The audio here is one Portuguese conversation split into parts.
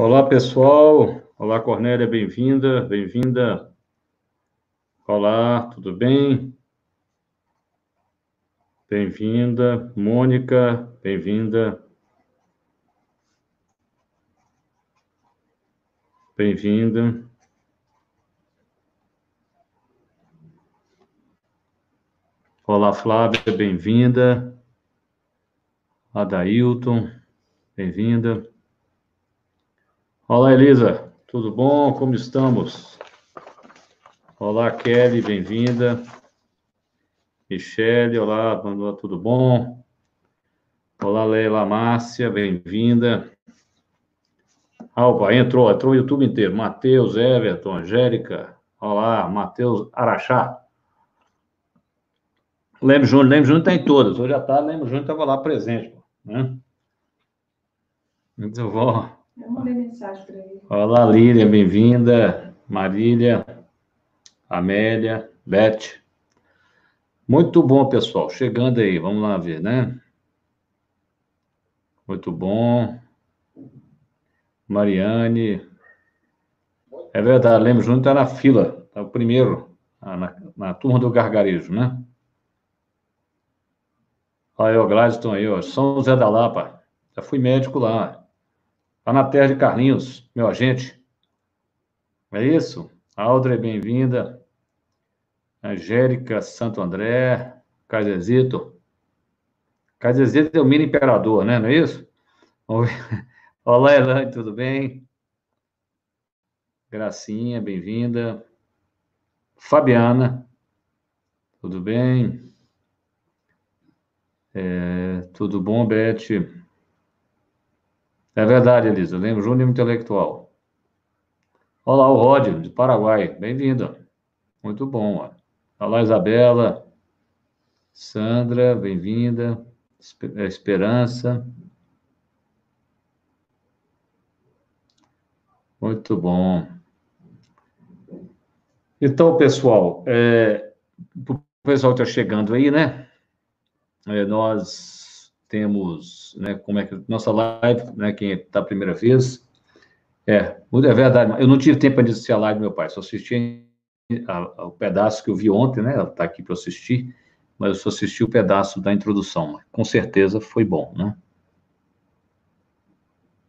Olá, pessoal. Olá, Cornélia, bem-vinda, bem-vinda. Olá, tudo bem? Bem-vinda. Mônica, bem-vinda. Bem-vinda. Olá, Flávia, bem-vinda. Adailton, bem-vinda. Olá, Elisa, tudo bom? Como estamos? Olá, Kelly, bem-vinda. Michele, olá, tudo bom? Olá, Leila Márcia, bem-vinda. Alba, entrou, entrou o YouTube inteiro. Matheus, Everton, Angélica, olá, Matheus Araxá. Lembro Júnior, Lembro Júnior está em todas. Hoje à tarde, Lembro Júnior estava lá presente. Né? Muito bom. Eu mandei mensagem para ele. Olá, Lília, bem-vinda. Marília, Amélia, Beth. Muito bom, pessoal. Chegando aí, vamos lá ver, né? Muito bom. Mariane. É verdade, lembro, Júnior está na fila, está o primeiro, na, na turma do gargarejo, né? Aí, ó, Gladstone aí, ó. São José da Lapa. Já fui médico lá. Tá na terra de Carlinhos, meu agente. É isso? Audrey, bem-vinda. Angélica Santo André. Caizezito. Caizezito é o mini imperador, né? Não é isso? Olá, Elaine, tudo bem? Gracinha, bem-vinda. Fabiana, tudo bem? É, tudo bom, Beth? É verdade, Elisa. Lembro, Júnior Intelectual. Olá, o Rod, de Paraguai. Bem-vindo. Muito bom. Ó. Olá, Isabela. Sandra, bem-vinda. É, Esperança. Muito bom. Então, pessoal, é, o pessoal está chegando aí, né? é, nós temos, né, como é que nossa live, né, quem está a primeira vez, é, é verdade, eu não tive tempo de assistir a live do meu pai, só assisti o pedaço que eu vi ontem, né, ela está aqui para assistir, mas eu só assisti o pedaço da introdução, com certeza foi bom, né?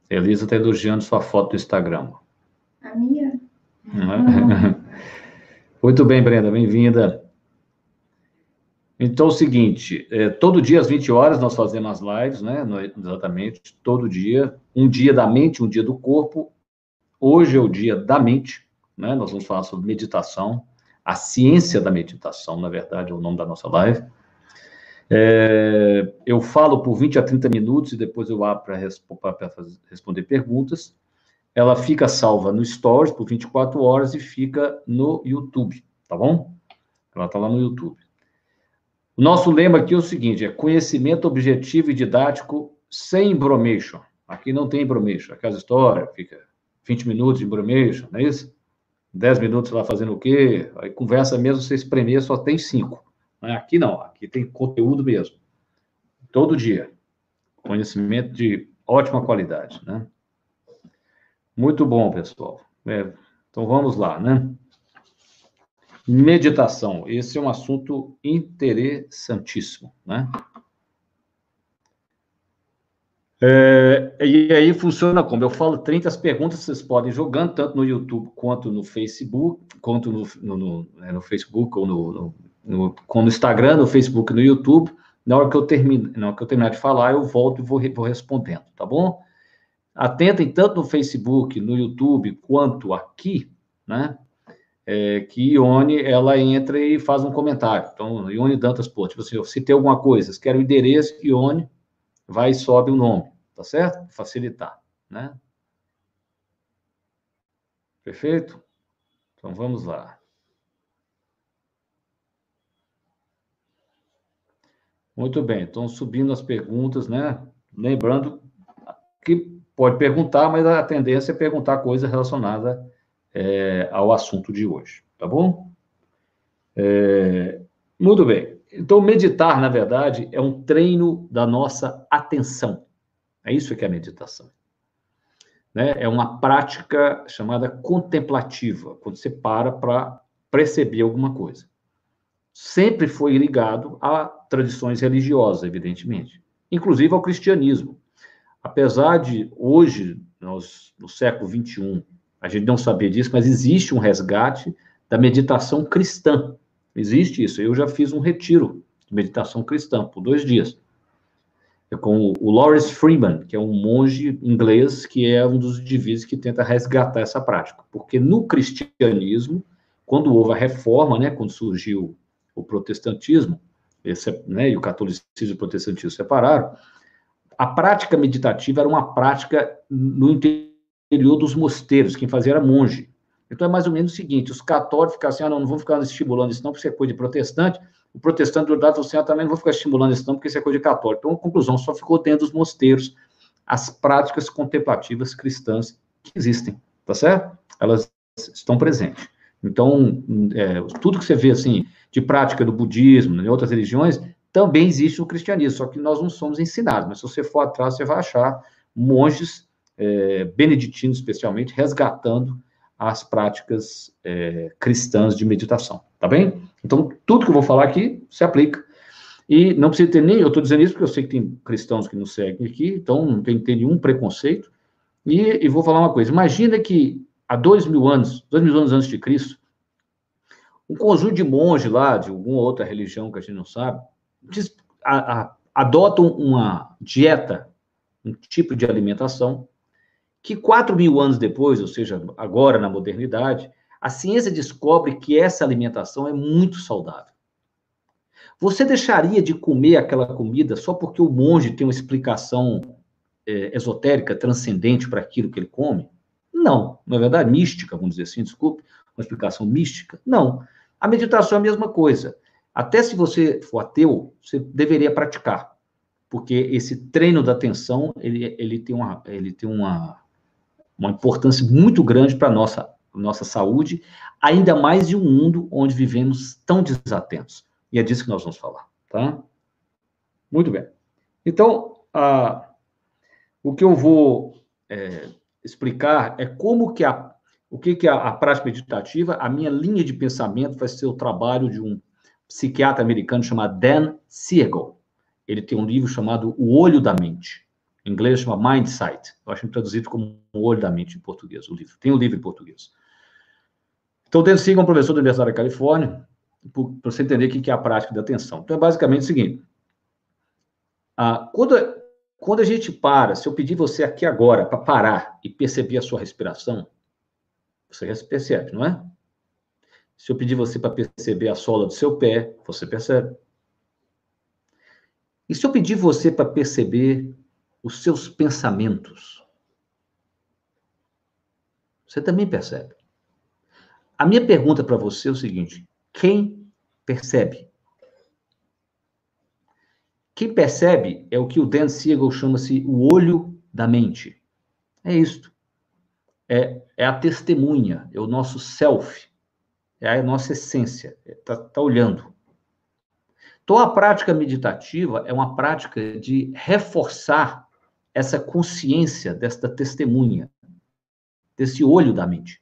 Elisa está elogiando sua foto do Instagram. A minha? Muito bem, Brenda, bem-vinda. Então, é o seguinte, é, todo dia às 20 horas nós fazemos as lives, né? Exatamente, todo dia. Um dia da mente, um dia do corpo. Hoje é o dia da mente, né? Nós vamos falar sobre meditação, a ciência da meditação, na verdade, é o nome da nossa live. É, eu falo por 20 a 30 minutos e depois eu abro para responder perguntas. Ela fica salva no Stories por 24 horas e fica no YouTube, tá bom? Ela está lá no YouTube. O nosso lema aqui é o seguinte: é conhecimento objetivo e didático sem embromation. Aqui não tem embromation. Aquela história, fica 20 minutos de embromation, não é isso? 10 minutos lá fazendo o quê? Aí conversa mesmo, você espremer, só tem 5. É? Aqui não, aqui tem conteúdo mesmo. Todo dia. Conhecimento de ótima qualidade, né? Muito bom, pessoal. É, então vamos lá, né? Meditação. Esse é um assunto interessantíssimo, né? É, e aí funciona como? Eu falo 30 perguntas, vocês podem jogando, tanto no YouTube quanto no Facebook, quanto no, no, no, né, no Facebook ou no, no, no, Instagram, no Facebook no YouTube. Na hora que eu termino, na hora que eu terminar de falar, eu volto e vou, vou respondendo, tá bom? Atentem tanto no Facebook, no YouTube, quanto aqui, né? É, que Ione, ela entra e faz um comentário. Então, Ione Dantas, pô, tipo assim, se tem alguma coisa, se quer o endereço, Ione, vai e sobe o nome, tá certo? Facilitar, né? Perfeito? Então, vamos lá. Muito bem, então subindo as perguntas, né? Lembrando que pode perguntar, mas a tendência é perguntar coisa relacionada é, ao assunto de hoje, tá bom? É, muito bem. Então, meditar, na verdade, é um treino da nossa atenção. É isso que é a meditação. né, é uma prática chamada contemplativa, quando você para para perceber alguma coisa. Sempre foi ligado a tradições religiosas, evidentemente, inclusive ao cristianismo. Apesar de hoje, nós, no século XXI, a gente não saber disso, mas existe um resgate da meditação cristã. Existe isso. Eu já fiz um retiro de meditação cristã por dois dias. É com o Lawrence Freeman, que é um monge inglês que é um dos indivíduos que tenta resgatar essa prática. Porque no cristianismo, quando houve a reforma, né, quando surgiu o protestantismo, esse, né, e o catolicismo e o protestantismo separaram, a prática meditativa era uma prática no interior dos mosteiros, quem fazia era monge. Então é mais ou menos o seguinte: os católicos ficam assim, ah, não, não vão ficar estimulando isso, não, porque isso é coisa de protestante. O protestante do lado assim, ah, também não vou ficar estimulando isso, não, porque isso é coisa de católico. Então, a conclusão, só ficou dentro dos mosteiros as práticas contemplativas cristãs que existem, tá certo? Elas estão presentes. Então, é, tudo que você vê, assim, de prática do budismo, em outras religiões, também existe no cristianismo, só que nós não somos ensinados, mas se você for atrás, você vai achar monges é, beneditinos, especialmente, resgatando as práticas é, cristãs de meditação, tá bem? Então, tudo que eu vou falar aqui se aplica. E não precisa ter nem, eu estou dizendo isso porque eu sei que tem cristãos que nos seguem aqui, então não tem que ter nenhum preconceito. E, e vou falar uma coisa: imagina que há dois mil anos, dois mil anos antes de Cristo, um conjunto de monges lá, de alguma outra religião que a gente não sabe, diz, a, a, adotam uma dieta, um tipo de alimentação, que quatro mil anos depois, ou seja, agora na modernidade, a ciência descobre que essa alimentação é muito saudável. Você deixaria de comer aquela comida só porque o monge tem uma explicação é, esotérica, transcendente para aquilo que ele come? Não, não é verdade? Mística, vamos dizer assim, desculpe, uma explicação mística? Não. A meditação é a mesma coisa. Até se você for ateu, você deveria praticar, porque esse treino da atenção ele, ele tem, uma, ele tem uma, uma importância muito grande para a nossa, nossa saúde, ainda mais em um mundo onde vivemos tão desatentos. E é disso que nós vamos falar, tá? Muito bem. Então, a, o que eu vou é, explicar é como que a, o que, que a, a prática meditativa, a minha linha de pensamento vai ser o trabalho de um psiquiatra americano chamado Dan Siegel. Ele tem um livro chamado O Olho da Mente. Em inglês chama Mind Sight. Eu acho traduzido como O Olho da Mente em português, o livro. Tem o um livro em português. Então, Dan Siegel é um professor da Universidade da Califórnia, para você entender o que é a prática da atenção. Então, é basicamente o seguinte. Ah, quando, quando a gente para, se eu pedir você aqui agora para parar e perceber a sua respiração, você percebe, não é? Se eu pedir você para perceber a sola do seu pé, você percebe. E se eu pedir você para perceber os seus pensamentos, você também percebe. A minha pergunta para você é o seguinte: quem percebe? Quem percebe é o que o Dan Siegel chama-se o olho da mente. É isto. É, é a testemunha, é o nosso self é a nossa essência, está tá olhando. Então, a prática meditativa é uma prática de reforçar essa consciência desta testemunha, desse olho da mente.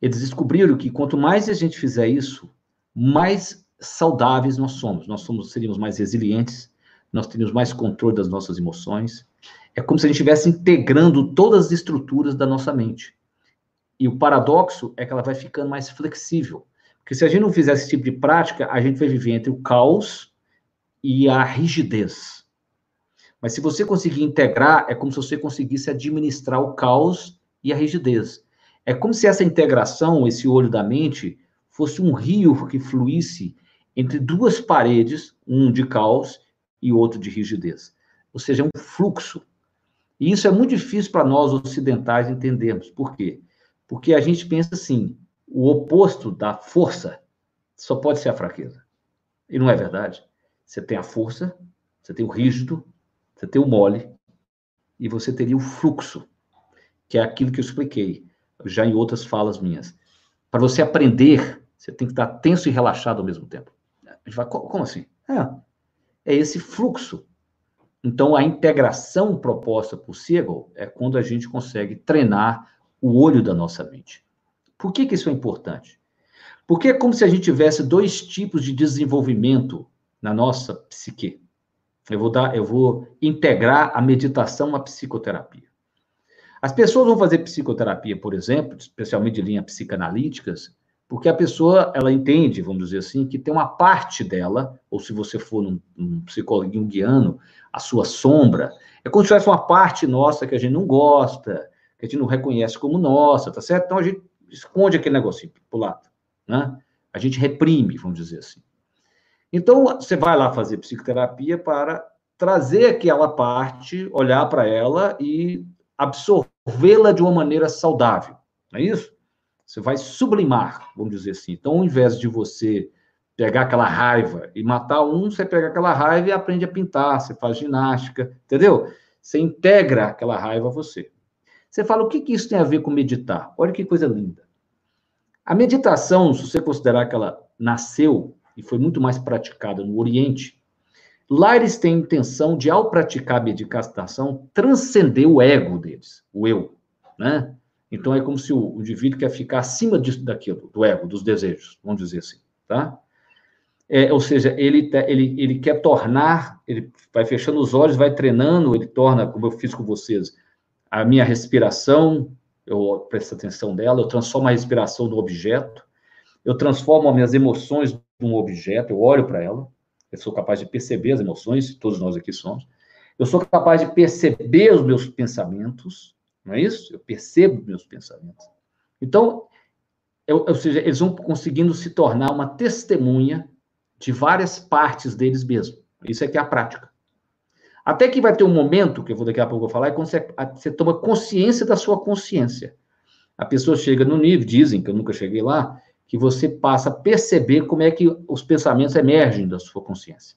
Eles descobriram que quanto mais a gente fizer isso, mais saudáveis nós somos. Nós somos, seríamos mais resilientes, nós teríamos mais controle das nossas emoções. É como se a gente estivesse integrando todas as estruturas da nossa mente. E o paradoxo é que ela vai ficando mais flexível. Porque se a gente não fizer esse tipo de prática, a gente vai viver entre o caos e a rigidez. Mas se você conseguir integrar, é como se você conseguisse administrar o caos e a rigidez. É como se essa integração, esse olho da mente, fosse um rio que fluísse entre duas paredes, um de caos e outro de rigidez. Ou seja, é um fluxo. E isso é muito difícil para nós ocidentais entendermos. Por quê? Porque a gente pensa assim: o oposto da força só pode ser a fraqueza. E não é verdade. Você tem a força, você tem o rígido, você tem o mole, e você teria o fluxo, que é aquilo que eu expliquei já em outras falas minhas. Para você aprender, você tem que estar tenso e relaxado ao mesmo tempo. A gente vai, como assim? É, é esse fluxo. Então, a integração proposta por Siegel é quando a gente consegue treinar o olho da nossa mente. Por que, que isso é importante? Porque é como se a gente tivesse dois tipos de desenvolvimento na nossa psique. Eu vou dar, eu vou integrar a meditação à psicoterapia. As pessoas vão fazer psicoterapia, por exemplo, especialmente de linhas psicanalíticas, porque a pessoa, ela entende, vamos dizer assim, que tem uma parte dela, ou se você for num, num psicólogo junguiano, a sua sombra, é como se tivesse uma parte nossa que a gente não gosta, que a gente não reconhece como nossa, tá certo? Então a gente esconde aquele negocinho pro lado, né? A gente reprime, vamos dizer assim. Então, você vai lá fazer psicoterapia para trazer aquela parte, olhar para ela e absorvê-la de uma maneira saudável, não é isso? Você vai sublimar, vamos dizer assim. Então, ao invés de você pegar aquela raiva e matar um, você pega aquela raiva e aprende a pintar, você faz ginástica, entendeu? Você integra aquela raiva a você. Você fala, o que, que isso tem a ver com meditar? Olha que coisa linda. A meditação, se você considerar que ela nasceu e foi muito mais praticada no Oriente, lá eles têm a intenção de, ao praticar a meditação, transcender o ego deles, o eu, né? Então é como se o, o indivíduo quer ficar acima disso, daquilo, do ego, dos desejos, vamos dizer assim, tá? É, ou seja, ele, ele, ele quer tornar, ele vai fechando os olhos, vai treinando, ele torna, como eu fiz com vocês, a minha respiração, eu presto atenção dela, eu transformo a respiração no objeto, eu transformo as minhas emoções num objeto, eu olho para ela, eu sou capaz de perceber as emoções, todos nós aqui somos, eu sou capaz de perceber os meus pensamentos, não é isso? Eu percebo meus pensamentos. Então, eu, ou seja, eles vão conseguindo se tornar uma testemunha de várias partes deles mesmos. Isso é que é a prática. Até que vai ter um momento, que eu vou daqui a pouco falar, é quando você, você toma consciência da sua consciência. A pessoa chega no nível, dizem que eu nunca cheguei lá, que você passa a perceber como é que os pensamentos emergem da sua consciência.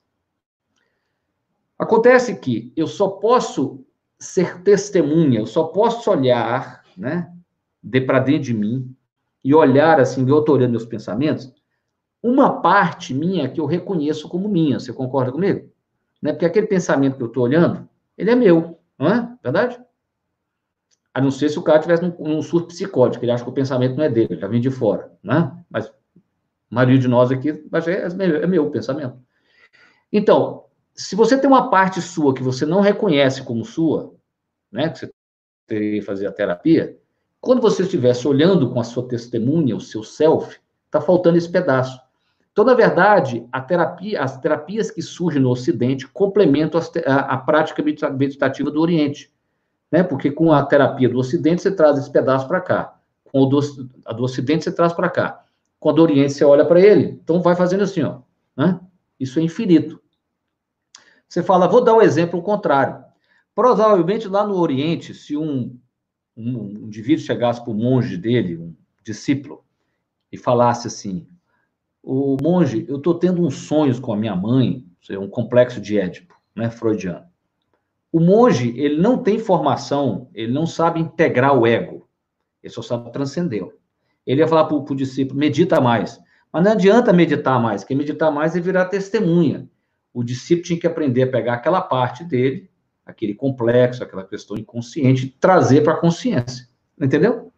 Acontece que eu só posso ser testemunha, eu só posso olhar, né, de para dentro de mim e olhar assim, eu estou meus pensamentos, uma parte minha que eu reconheço como minha. Você concorda comigo? Né? Porque aquele pensamento que eu estou olhando, ele é meu, não é? Verdade? A não ser se o cara tivesse num, num surto psicótico, ele acha que o pensamento não é dele, ele já vem de fora, né? Mas a maioria de nós aqui é, é meu, é meu pensamento. Então, se você tem uma parte sua que você não reconhece como sua, né? Que você teria que fazer a terapia, quando você estivesse olhando com a sua testemunha, o seu self, está faltando esse pedaço. Então, na verdade, terapia, as terapias que surgem no Ocidente complementam a, a prática meditativa do Oriente. Né? Porque com a terapia do Ocidente, você traz esse pedaço para cá. Com do, a do Ocidente, você traz para cá. Com a do Oriente, você olha para ele. Então, vai fazendo assim, ó. Né? Isso é infinito. Você fala, vou dar um exemplo contrário. Provavelmente, lá no Oriente, se um, um, um indivíduo chegasse para o monge dele, um discípulo, e falasse assim: o monge, eu estou tendo uns sonhos com a minha mãe, um complexo de Édipo, né, freudiano. O monge, ele não tem formação, ele não sabe integrar o ego, ele só sabe transcender. Ele ia falar para o discípulo, medita mais. Mas não adianta meditar mais, quem meditar mais é virar testemunha. O discípulo tinha que aprender a pegar aquela parte dele, aquele complexo, aquela questão inconsciente, e trazer para a consciência. Entendeu?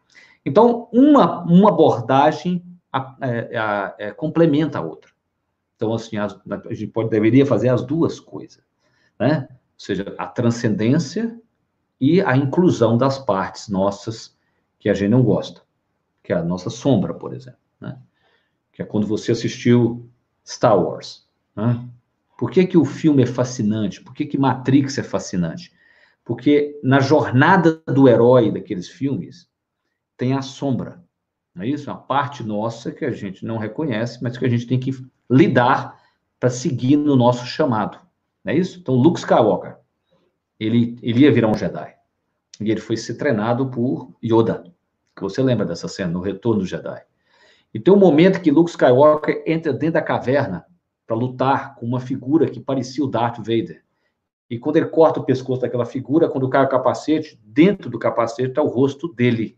Então, uma, uma abordagem a, é, a, é, complementa a outra. Então, assim, a, a gente pode, deveria fazer as duas coisas, né? Ou seja, a transcendência e a inclusão das partes nossas que a gente não gosta, que é a nossa sombra, por exemplo, né? Que é quando você assistiu Star Wars, né? Por que, que o filme é fascinante? Por que, que Matrix é fascinante? Porque na jornada do herói daqueles filmes tem a sombra, não é isso? É uma parte nossa que a gente não reconhece, mas que a gente tem que lidar para seguir no nosso chamado. Não é isso? Então, Luke Skywalker, ele, ele ia virar um Jedi. E ele foi ser treinado por Yoda. Que você lembra dessa cena, no Retorno do Jedi. E tem um momento que Luke Skywalker entra dentro da caverna para lutar com uma figura que parecia o Darth Vader. E quando ele corta o pescoço daquela figura, quando cai o capacete, dentro do capacete está o rosto dele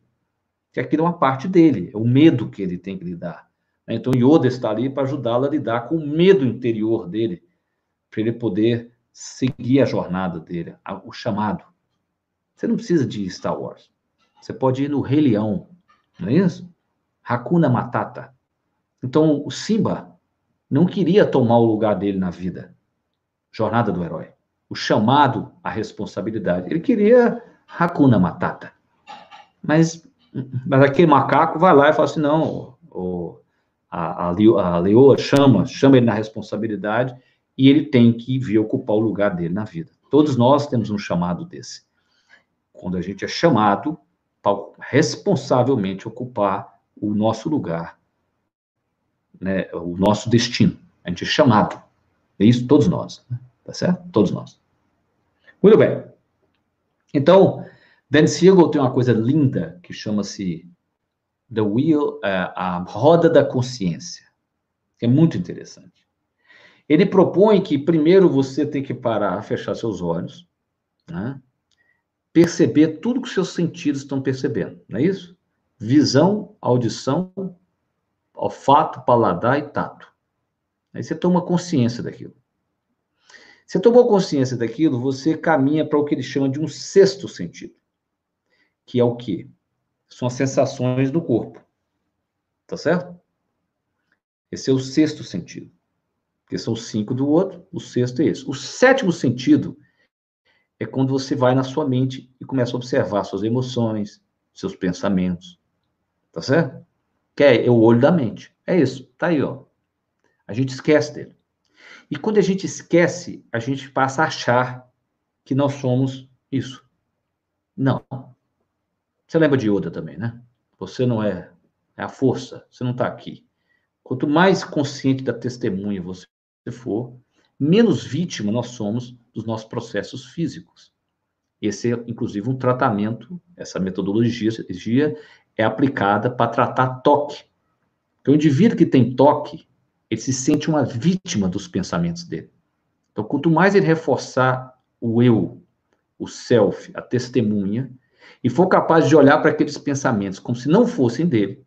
que aquilo é uma parte dele, é o medo que ele tem que lidar. Então, Yoda está ali para ajudá-lo a lidar com o medo interior dele, para ele poder seguir a jornada dele, o chamado. Você não precisa de Star Wars. Você pode ir no Rei Leão, não é isso? Hakuna Matata. Então, o Simba não queria tomar o lugar dele na vida. Jornada do herói. O chamado à responsabilidade. Ele queria Hakuna Matata. Mas, mas aquele macaco vai lá e fala assim: não, o, a, a, a leoa chama, chama ele na responsabilidade e ele tem que vir ocupar o lugar dele na vida. Todos nós temos um chamado desse. Quando a gente é chamado para responsavelmente ocupar o nosso lugar, né, o nosso destino. A gente é chamado. É isso todos nós, né? tá certo? Todos nós. Muito bem. Então, Dan Siegel tem uma coisa linda que chama-se The Wheel, uh, a roda da consciência. É muito interessante. Ele propõe que primeiro você tem que parar, fechar seus olhos, né? perceber tudo que seus sentidos estão percebendo, não é isso? Visão, audição, olfato, paladar e tato. Aí você toma consciência daquilo. Você tomou consciência daquilo, você caminha para o que ele chama de um sexto sentido, que é o quê? São as sensações do corpo. Tá certo? Esse é o sexto sentido. Porque são cinco do outro, o sexto é esse. O sétimo sentido é quando você vai na sua mente e começa a observar suas emoções, seus pensamentos. Tá certo? Que é, é o olho da mente. É isso. Tá aí, ó. A gente esquece dele. E quando a gente esquece, a gente passa a achar que nós somos isso. Não. Você lembra de Yoda também, né? Você não é, é a força, você não está aqui. Quanto mais consciente da testemunha você for, menos vítima nós somos dos nossos processos físicos. Esse é, inclusive, um tratamento, essa metodologia é aplicada para tratar toque. Então, o indivíduo que tem toque, ele se sente uma vítima dos pensamentos dele. Então, quanto mais ele reforçar o eu, o self, a testemunha, e for capaz de olhar para aqueles pensamentos como se não fossem dele,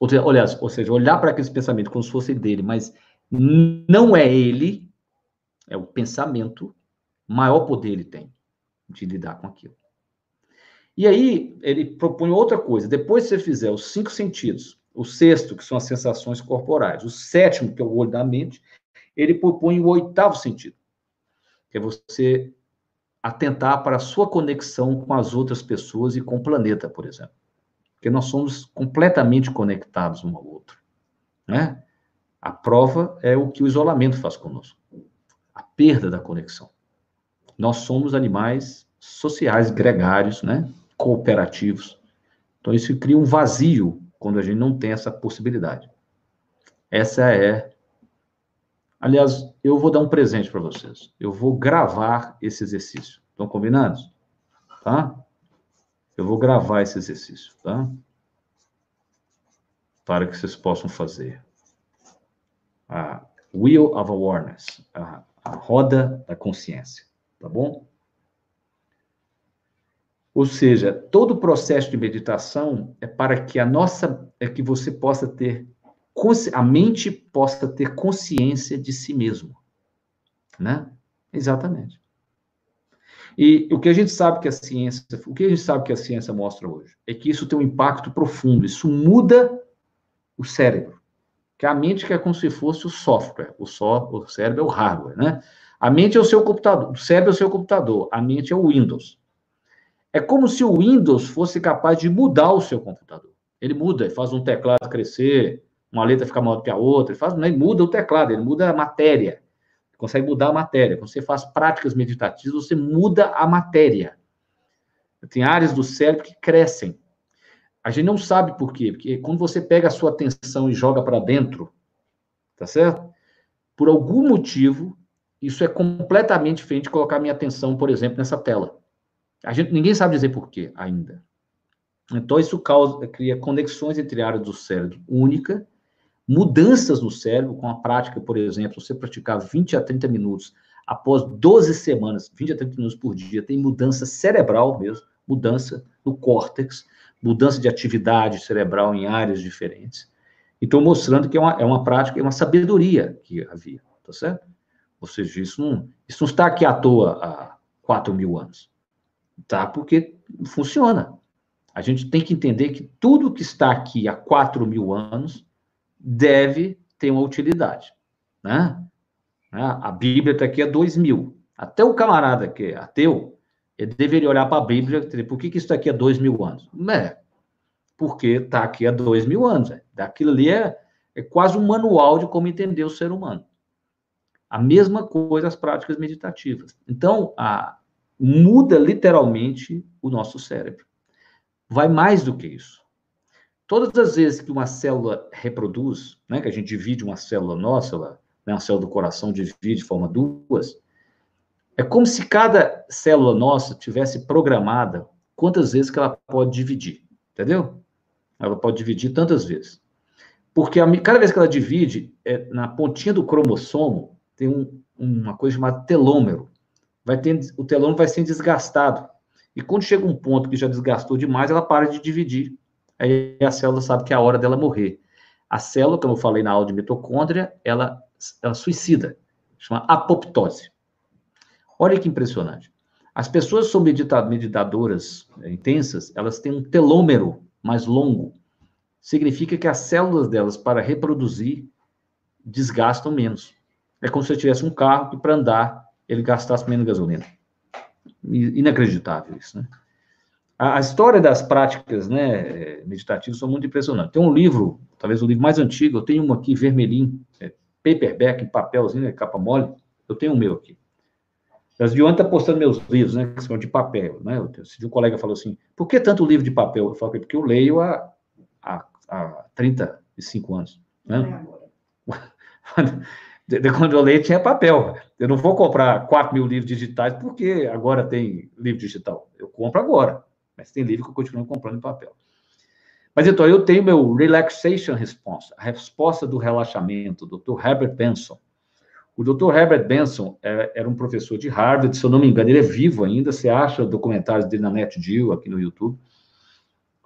ou seja, ou seja olhar para aqueles pensamentos como se fossem dele, mas não é ele, é o pensamento, maior poder ele tem de lidar com aquilo. E aí, ele propõe outra coisa. Depois que você fizer os cinco sentidos, o sexto, que são as sensações corporais, o sétimo, que é o olho da mente, ele propõe o oitavo sentido, que é você atentar para a sua conexão com as outras pessoas e com o planeta, por exemplo. Porque nós somos completamente conectados um ao outro. Né? A prova é o que o isolamento faz conosco a perda da conexão. Nós somos animais sociais, gregários, né? cooperativos. Então, isso cria um vazio quando a gente não tem essa possibilidade. Essa é. Aliás, eu vou dar um presente para vocês. Eu vou gravar esse exercício. Estão combinados? Tá? Eu vou gravar esse exercício, tá? Para que vocês possam fazer. A Wheel of Awareness, a, a roda da consciência, tá bom? Ou seja, todo o processo de meditação é para que a nossa, é que você possa ter, a mente possa ter consciência de si mesmo, né? Exatamente. E o que a gente sabe que a ciência, o que a gente sabe que a ciência mostra hoje é que isso tem um impacto profundo, isso muda o cérebro. Que a mente é como se fosse o software, o, só, o cérebro é o hardware, né? A mente é o seu computador, o cérebro é o seu computador, a mente é o Windows. É como se o Windows fosse capaz de mudar o seu computador. Ele muda, ele faz um teclado crescer, uma letra ficar maior do que a outra, ele, faz, ele muda o teclado, ele muda a matéria. Consegue mudar a matéria. Quando você faz práticas meditativas, você muda a matéria. Tem áreas do cérebro que crescem. A gente não sabe por quê, porque quando você pega a sua atenção e joga para dentro, tá certo? Por algum motivo, isso é completamente diferente de colocar minha atenção, por exemplo, nessa tela. A gente, ninguém sabe dizer por quê ainda. Então, isso causa, cria conexões entre áreas do cérebro única, mudanças no cérebro, com a prática, por exemplo, você praticar 20 a 30 minutos após 12 semanas, 20 a 30 minutos por dia, tem mudança cerebral mesmo, mudança no córtex, mudança de atividade cerebral em áreas diferentes. Então, mostrando que é uma, é uma prática, é uma sabedoria que havia, tá certo? Ou seja, isso não, isso não está aqui à toa há 4 mil anos. Tá? Porque funciona. A gente tem que entender que tudo que está aqui há 4 mil anos deve ter uma utilidade. Né? A Bíblia está aqui há 2 mil. Até o camarada que é ateu, ele deveria olhar para a Bíblia e dizer, por que, que isso está aqui há 2 mil anos? Não é, porque está aqui há 2 mil anos. É. Daquilo ali é, é quase um manual de como entender o ser humano. A mesma coisa as práticas meditativas. Então, a, muda literalmente o nosso cérebro. Vai mais do que isso. Todas as vezes que uma célula reproduz, né, que a gente divide uma célula nossa, né, uma célula do coração divide, forma duas, é como se cada célula nossa tivesse programada quantas vezes que ela pode dividir, entendeu? Ela pode dividir tantas vezes. Porque a, cada vez que ela divide, é, na pontinha do cromossomo, tem um, uma coisa chamada telômero. Vai ter, o telômero vai ser desgastado. E quando chega um ponto que já desgastou demais, ela para de dividir. Aí a célula sabe que é a hora dela morrer. A célula, como eu falei na aula de mitocôndria, ela, ela suicida. Chama apoptose. Olha que impressionante. As pessoas que são meditadoras é, intensas, elas têm um telômero mais longo. Significa que as células delas, para reproduzir, desgastam menos. É como se você tivesse um carro que, para andar, ele gastasse menos gasolina. Inacreditável isso, né? A, história das práticas né, meditativas são muito impressionantes. Tem um livro, talvez o livro mais antigo, eu tenho um aqui, vermelhinho, é, paperback, em papelzinho, é capa mole. Eu tenho o meu aqui. As de ontem está postando meus livros, né, que são de papel, né? Se um colega falou assim, por que tanto livro de papel? Eu falei, porque eu leio há, há, há 35 anos, né? De, quando eu leio tinha papel. Eu não vou comprar 4 mil livros digitais porque agora tem livro digital. Eu compro agora, mas tem livro que eu continuo comprando em papel. Mas então, eu tenho meu Relaxation Response, a resposta do relaxamento, do Dr. Herbert Benson. O Dr. Herbert Benson é, era um professor de Harvard, se eu não me engano, ele é vivo ainda, você acha documentários dele na NetGeo, aqui no YouTube,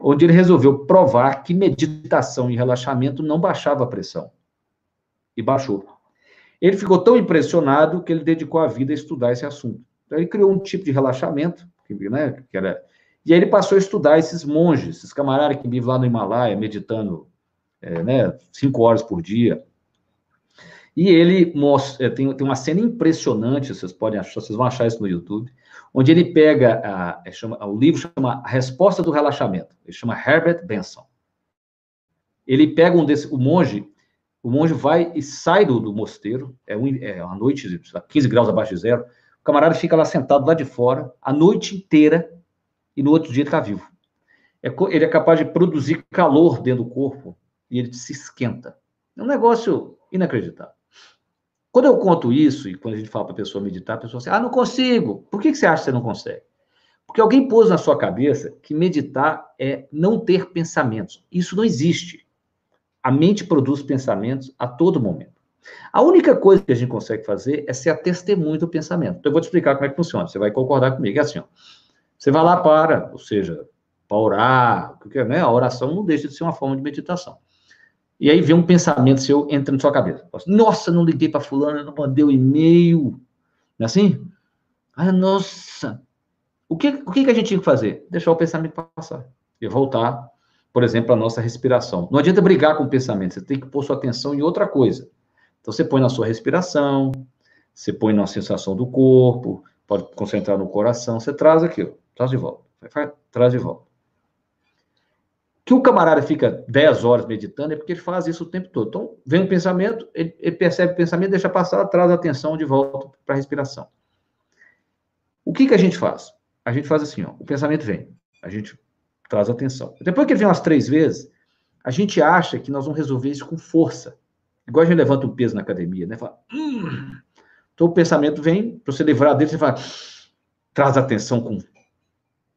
onde ele resolveu provar que meditação e relaxamento não baixava a pressão. E baixou. Ele ficou tão impressionado que ele dedicou a vida a estudar esse assunto. Então, ele criou um tipo de relaxamento, né, que era... E aí ele passou a estudar esses monges, esses camaradas que vivem lá no Himalaia, meditando é, né, cinco horas por dia, e ele mostra, é, tem, tem uma cena impressionante, vocês podem achar, vocês vão achar isso no YouTube, onde ele pega, a, é, chama, o livro chama A Resposta do Relaxamento, ele chama Herbert Benson. Ele pega um desse, o monge, o monge vai e sai do, do mosteiro, é, um, é uma noite, 15 graus abaixo de zero, o camarada fica lá sentado lá de fora, a noite inteira, e no outro dia ele está vivo. É, ele é capaz de produzir calor dentro do corpo, e ele se esquenta. É um negócio inacreditável. Quando eu conto isso, e quando a gente fala para a pessoa meditar, a pessoa diz, ah, não consigo. Por que, que você acha que você não consegue? Porque alguém pôs na sua cabeça que meditar é não ter pensamentos. Isso não existe. A mente produz pensamentos a todo momento. A única coisa que a gente consegue fazer é ser a testemunha do pensamento. Então, eu vou te explicar como é que funciona. Você vai concordar comigo. É assim, ó. Você vai lá para, ou seja, para orar, porque né, a oração não deixa de ser uma forma de meditação. E aí vem um pensamento seu entra na sua cabeça. Nossa, não liguei para fulano, não mandei o um e-mail. Não é assim? Ah, nossa. O que, o que a gente tinha que fazer? Deixar o pensamento passar. E voltar, por exemplo, à nossa respiração. Não adianta brigar com o pensamento, você tem que pôr sua atenção em outra coisa. Então, você põe na sua respiração, você põe na sensação do corpo, pode concentrar no coração, você traz aquilo, traz de volta, traz de volta que o camarada fica 10 horas meditando é porque ele faz isso o tempo todo. Então, vem um pensamento, ele, ele percebe o pensamento, deixa passar, traz a atenção de volta para a respiração. O que, que a gente faz? A gente faz assim, ó, o pensamento vem, a gente traz atenção. Depois que ele vem umas três vezes, a gente acha que nós vamos resolver isso com força. Igual a gente levanta um peso na academia, né? Fala, hum. Então o pensamento vem, para você livrar dele, você fala, traz atenção com,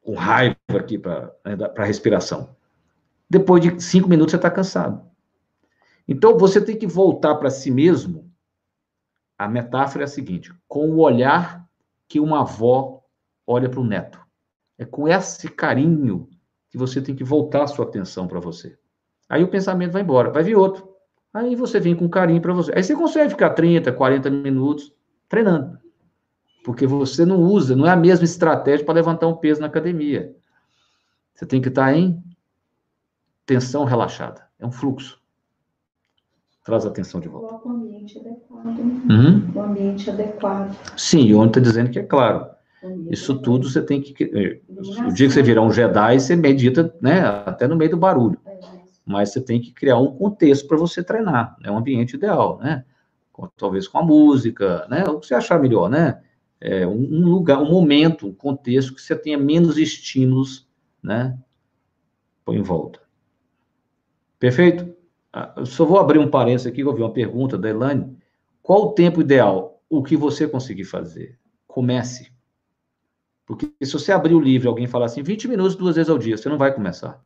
com raiva aqui para né, a respiração. Depois de cinco minutos você está cansado. Então você tem que voltar para si mesmo. A metáfora é a seguinte: com o olhar que uma avó olha para o neto. É com esse carinho que você tem que voltar a sua atenção para você. Aí o pensamento vai embora, vai vir outro. Aí você vem com carinho para você. Aí você consegue ficar 30, 40 minutos Treinando. Porque você não usa, não é a mesma estratégia para levantar um peso na academia. Você tem que estar em tensão relaxada. É um fluxo. Traz a atenção de volta. Coloca o ambiente adequado. Uhum. O ambiente adequado. Sim, o ONU está dizendo que é claro. Isso tudo você tem que. Eh, o dia que você virar um Jedi, você medita, né? Até no meio do barulho. É, Mas você tem que criar um contexto para você treinar. É um ambiente ideal, né? Talvez com a música, né? O que você achar melhor, né? É um lugar, um momento, um contexto que você tenha menos estímulos, né? Põe em volta. Perfeito? Ah, eu só vou abrir um parênteses aqui, vou ver uma pergunta da Elane. Qual o tempo ideal? O que você conseguir fazer? Comece. Porque se você abrir o livro e alguém falar assim, 20 minutos duas vezes ao dia, você não vai começar.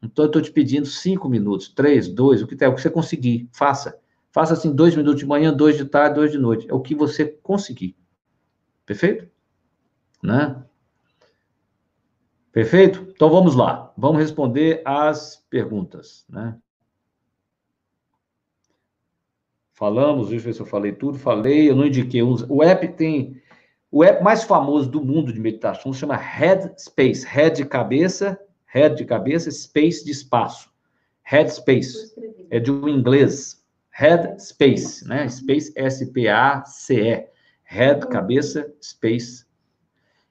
Então, eu estou te pedindo 5 minutos, 3, 2, o que é o que você conseguir, faça. Faça assim, dois minutos de manhã, dois de tarde, dois de noite. É o que você conseguir. Perfeito? Né? Perfeito? Então vamos lá. Vamos responder as perguntas, né? Falamos, deixa eu ver se eu falei tudo. Falei, eu não indiquei. O app tem o app mais famoso do mundo de meditação se chama Headspace. Head de cabeça, head de cabeça, space de espaço. Headspace. É de um inglês. Headspace, né? Space S-P-A-C-E. Head, cabeça, space.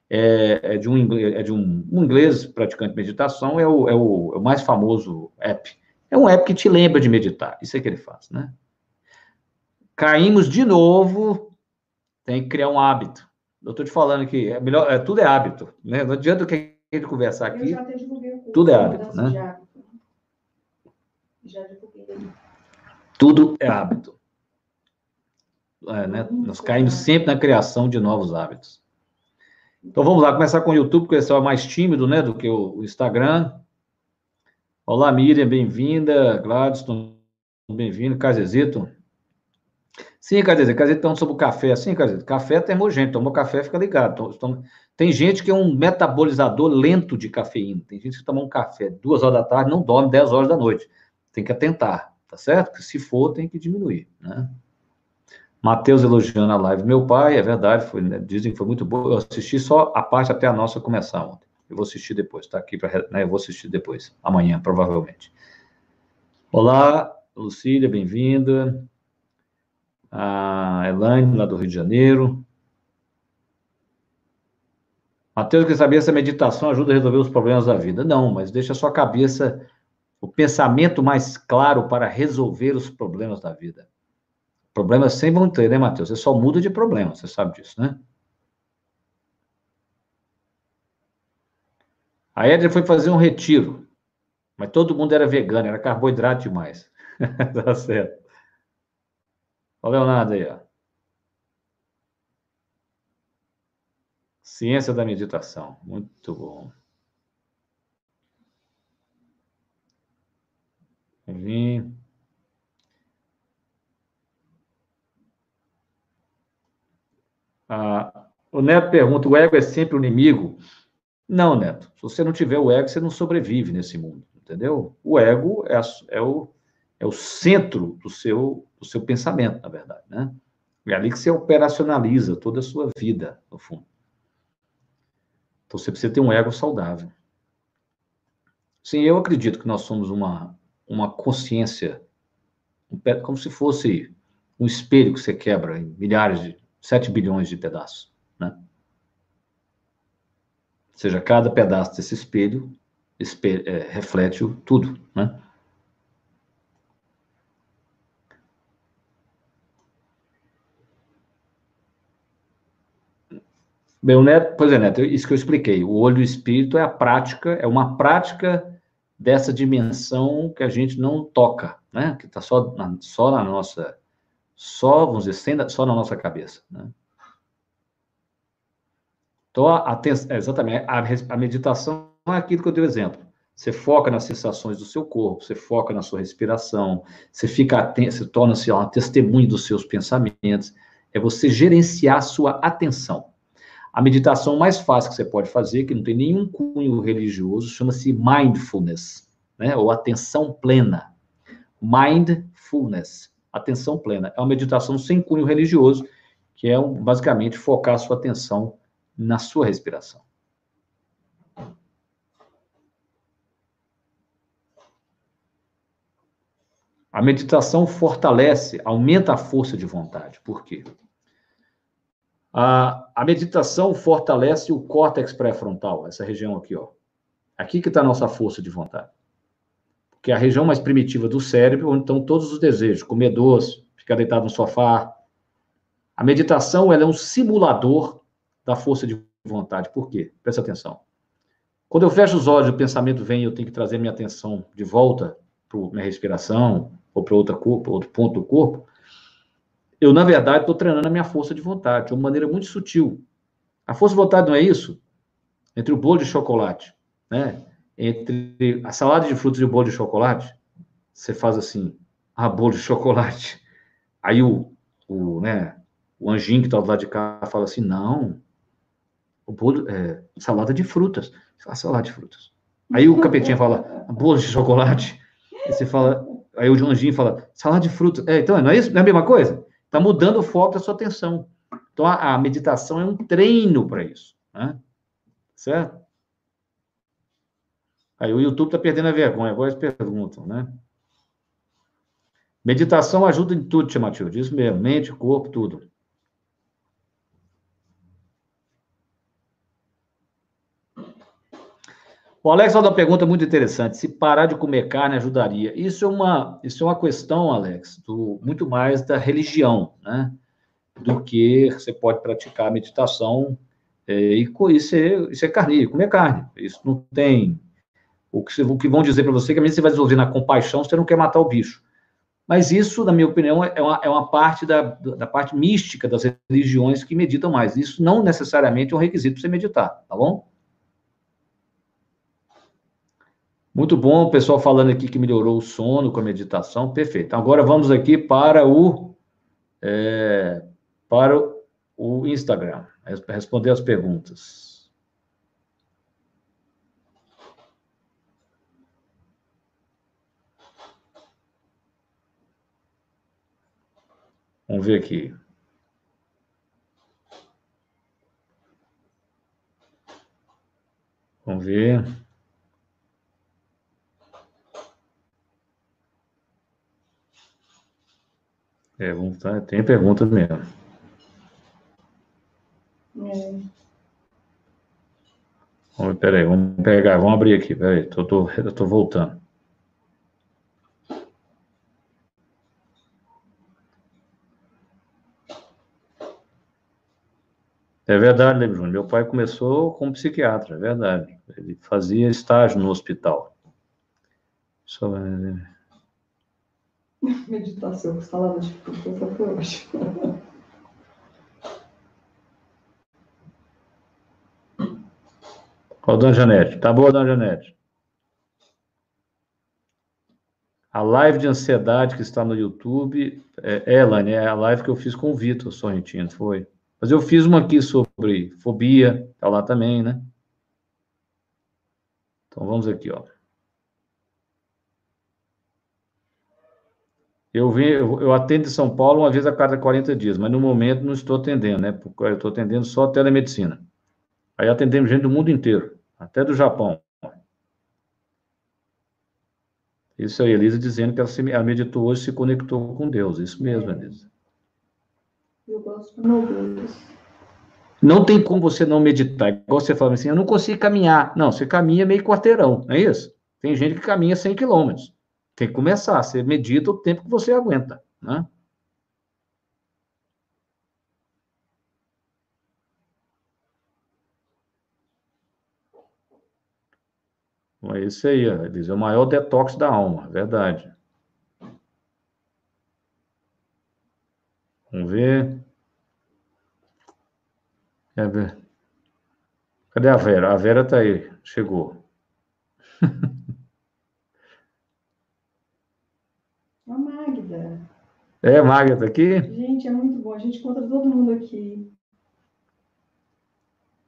É, é de, um, inglês, é de um, um, inglês praticante de meditação, é o, é, o, é o mais famoso app. É um app que te lembra de meditar. Isso é que ele faz, né? Caímos de novo, tem que criar um hábito. Eu estou te falando que é melhor, é, tudo é hábito, né? Não adianta que a gente conversar aqui. tudo é hábito, né? Já. Tudo é hábito. É, né? Nós caímos sempre na criação de novos hábitos. Então vamos lá, começar com o YouTube, porque esse é mais tímido, né, do que o, Instagram. Olá, Miriam, bem-vinda. Gladstone, bem-vindo. Casezito, Sim, dizer, quer dizer, então sobre o café, sim, dizer, café é termogênico, tomou café, fica ligado. Tem gente que é um metabolizador lento de cafeína, tem gente que toma um café duas horas da tarde, não dorme 10 horas da noite. Tem que atentar, tá certo? Porque se for, tem que diminuir, né? Matheus elogiando a live. Meu pai, é verdade, foi, né, dizem que foi muito boa. Eu assisti só a parte até a nossa começar ontem. Eu vou assistir depois, tá aqui para, né, eu vou assistir depois, amanhã, provavelmente. Olá, Lucília, bem-vinda a Elaine, lá do Rio de Janeiro. Mateus quer saber se a meditação ajuda a resolver os problemas da vida. Não, mas deixa a sua cabeça, o pensamento mais claro para resolver os problemas da vida. Problemas sempre vão ter, né, Mateus? Você só muda de problema, você sabe disso, né? A Edna foi fazer um retiro, mas todo mundo era vegano, era carboidrato demais. tá certo. Olha o Leonardo aí, ó. Ciência da meditação. Muito bom. Vim. Ah, o Neto pergunta: o ego é sempre o inimigo? Não, Neto. Se você não tiver o ego, você não sobrevive nesse mundo, entendeu? O ego é, é o é o centro do seu, do seu pensamento, na verdade, né? É ali que você operacionaliza toda a sua vida, no fundo. Então você precisa ter um ego saudável. Sim, eu acredito que nós somos uma, uma consciência, como se fosse um espelho que você quebra em milhares de, 7 bilhões de pedaços, né? Ou seja, cada pedaço desse espelho, espelho é, reflete tudo, né? Meu neto, pois é, neto, isso que eu expliquei. O olho do espírito é a prática, é uma prática dessa dimensão que a gente não toca, né? Que está só na, só na nossa, só, vamos dizer, só na nossa cabeça, né? Então, a, a, exatamente, a, a meditação é aquilo que eu dei o exemplo. Você foca nas sensações do seu corpo, você foca na sua respiração, você fica atento, você torna-se uma testemunha dos seus pensamentos. É você gerenciar a sua atenção. A meditação mais fácil que você pode fazer, que não tem nenhum cunho religioso, chama-se mindfulness, né? Ou atenção plena. Mindfulness, atenção plena. É uma meditação sem cunho religioso, que é basicamente focar a sua atenção na sua respiração. A meditação fortalece, aumenta a força de vontade. Por quê? A, a meditação fortalece o córtex pré-frontal, essa região aqui, ó. Aqui que está a nossa força de vontade. Que é a região mais primitiva do cérebro, onde estão todos os desejos, comer doce, ficar deitado no sofá. A meditação, ela é um simulador da força de vontade. Por quê? Presta atenção. Quando eu fecho os olhos, o pensamento vem eu tenho que trazer minha atenção de volta para minha respiração ou para outro ponto do corpo, eu, na verdade, estou treinando a minha força de vontade de uma maneira muito sutil. A força de vontade não é isso? Entre o bolo de chocolate, né? Entre a salada de frutas e o bolo de chocolate, você faz assim, ah, bolo de chocolate. Aí o, o, né, o anjinho que está do lado de cá fala assim, não, o bolo, é, salada de frutas. Salada de frutas. Aí o capetinha fala, bolo de chocolate. Aí você fala, aí o anjinho fala, salada de frutas. É, então, não é isso? Não é a mesma coisa? Está mudando o foco da sua atenção. Então, a, a meditação é um treino para isso. Né? Certo? Aí o YouTube está perdendo a vergonha. Agora eles perguntam, né? Meditação ajuda em tudo, Tia Matilde. Isso mesmo. Mente, corpo, tudo. O Alex faz uma pergunta muito interessante. Se parar de comer carne ajudaria? Isso é uma, isso é uma questão, Alex, do, muito mais da religião, né? Do que você pode praticar meditação é, e isso é, isso é comer carne. Isso não tem. O que, o que vão dizer para você é que a você vai desenvolver na compaixão, você não quer matar o bicho. Mas isso, na minha opinião, é uma, é uma parte da, da parte mística das religiões que meditam mais. Isso não necessariamente é um requisito para você meditar, tá bom? Muito bom, o pessoal falando aqui que melhorou o sono com a meditação, perfeito. Agora vamos aqui para o é, para o Instagram, responder as perguntas. Vamos ver aqui. Vamos ver. É, vamos, tá, tem pergunta mesmo. É. Vamos, peraí, vamos pegar, vamos abrir aqui, peraí, tô, tô, eu tô voltando. É verdade, Lembro Júnior. Meu pai começou como psiquiatra, é verdade. Ele fazia estágio no hospital. Só... Meditação, salada de frutas, foi hoje. Ó, Dona Janete. Tá boa, Dona Janete. A live de ansiedade que está no YouTube, é, é, Elane, é a live que eu fiz com o Vitor Sorrentino, foi. Mas eu fiz uma aqui sobre fobia, tá lá também, né? Então vamos aqui, ó. Eu, vim, eu atendo em São Paulo uma vez a cada 40 dias, mas no momento não estou atendendo, né? Porque eu estou atendendo só telemedicina. Aí atendemos gente do mundo inteiro, até do Japão. Isso aí, Elisa dizendo que ela, se, ela meditou hoje se conectou com Deus. Isso mesmo, Elisa. Eu gosto de ouvir Não tem como você não meditar. Igual você fala assim, eu não consigo caminhar. Não, você caminha meio quarteirão, não é isso? Tem gente que caminha 100 quilômetros. Tem que começar. Você medita o tempo que você aguenta, né? É isso aí, Elisa. É o maior detox da alma, verdade. Vamos ver. Cadê a Vera? A Vera está aí, chegou. É, Magda tá aqui? Gente, é muito bom. A gente encontra todo mundo aqui.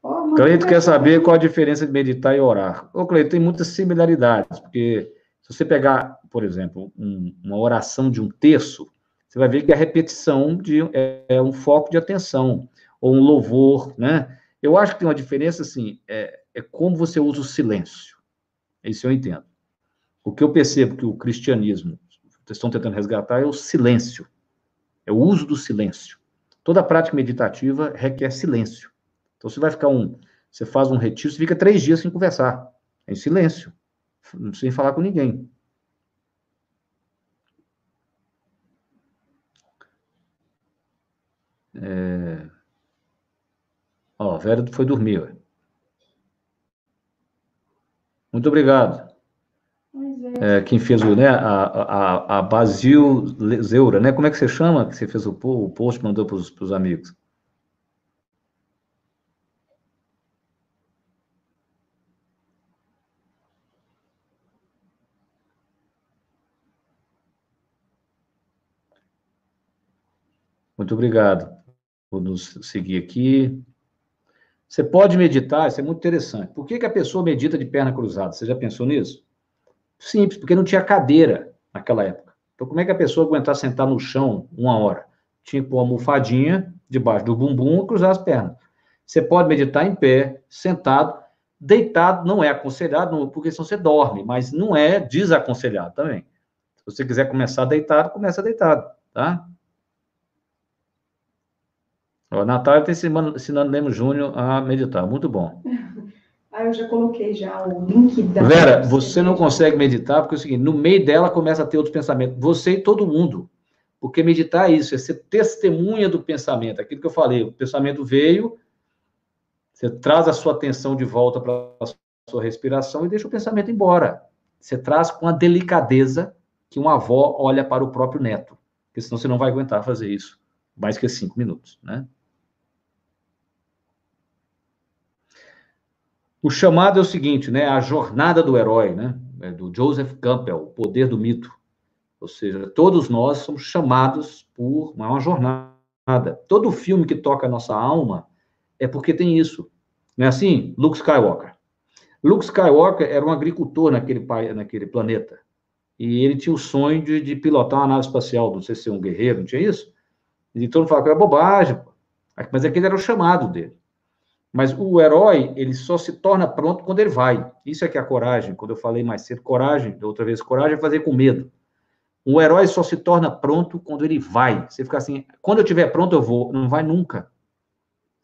Oh, Cleito quer saber qual a diferença de meditar e orar. Ô, Cleito, tem muitas similaridades, porque se você pegar, por exemplo, um, uma oração de um terço, você vai ver que a repetição de, é, é, um foco de atenção, ou um louvor, né? Eu acho que tem uma diferença, assim, é, é como você usa o silêncio. Isso eu entendo. O que eu percebo que o cristianismo estão tentando resgatar é o silêncio, é o uso do silêncio. Toda prática meditativa requer silêncio. Então, você vai ficar um, você faz um retiro, você fica três dias sem conversar, em silêncio, sem falar com ninguém. É... Ó, a Vera foi dormir. Muito obrigado. É, quem fez o, né, a, a, a Basil Zeura, né? Como é que você chama? Que você fez o, o post, mandou para os amigos. Muito obrigado por nos seguir aqui. Você pode meditar, isso é muito interessante. Por que, que a pessoa medita de perna cruzada? Você já pensou nisso? Simples, porque não tinha cadeira naquela época. Então, como é que a pessoa aguentar sentar no chão uma hora? Tinha que pôr uma almofadinha debaixo do bumbum e cruzar as pernas. Você pode meditar em pé, sentado, deitado, não é aconselhado, porque senão você dorme, mas não é desaconselhado também. Se você quiser começar deitado, começa deitado, tá? A Natália está ensinando, ensinando Lemos Júnior a meditar. Muito bom. Ah, eu já coloquei já o link da. Vera, você não consegue meditar porque é o seguinte: no meio dela começa a ter outros pensamentos. Você e todo mundo. Porque meditar é isso, é ser testemunha do pensamento. Aquilo que eu falei, o pensamento veio, você traz a sua atenção de volta para a sua respiração e deixa o pensamento embora. Você traz com a delicadeza que uma avó olha para o próprio neto. Porque senão você não vai aguentar fazer isso mais que cinco minutos, né? O chamado é o seguinte, né? A jornada do herói, né? É do Joseph Campbell, o poder do mito. Ou seja, todos nós somos chamados por uma jornada. Todo filme que toca a nossa alma é porque tem isso. Não é assim? Luke Skywalker. Luke Skywalker era um agricultor naquele, naquele planeta. E ele tinha o sonho de, de pilotar uma nave espacial, não sei se é um guerreiro, não tinha isso? E todo mundo fala que era bobagem, mas aquele era o chamado dele. Mas o herói, ele só se torna pronto quando ele vai. Isso é que é a coragem. Quando eu falei mais cedo, coragem, da outra vez, coragem é fazer com medo. O herói só se torna pronto quando ele vai. Você fica assim, quando eu estiver pronto, eu vou. Não vai nunca.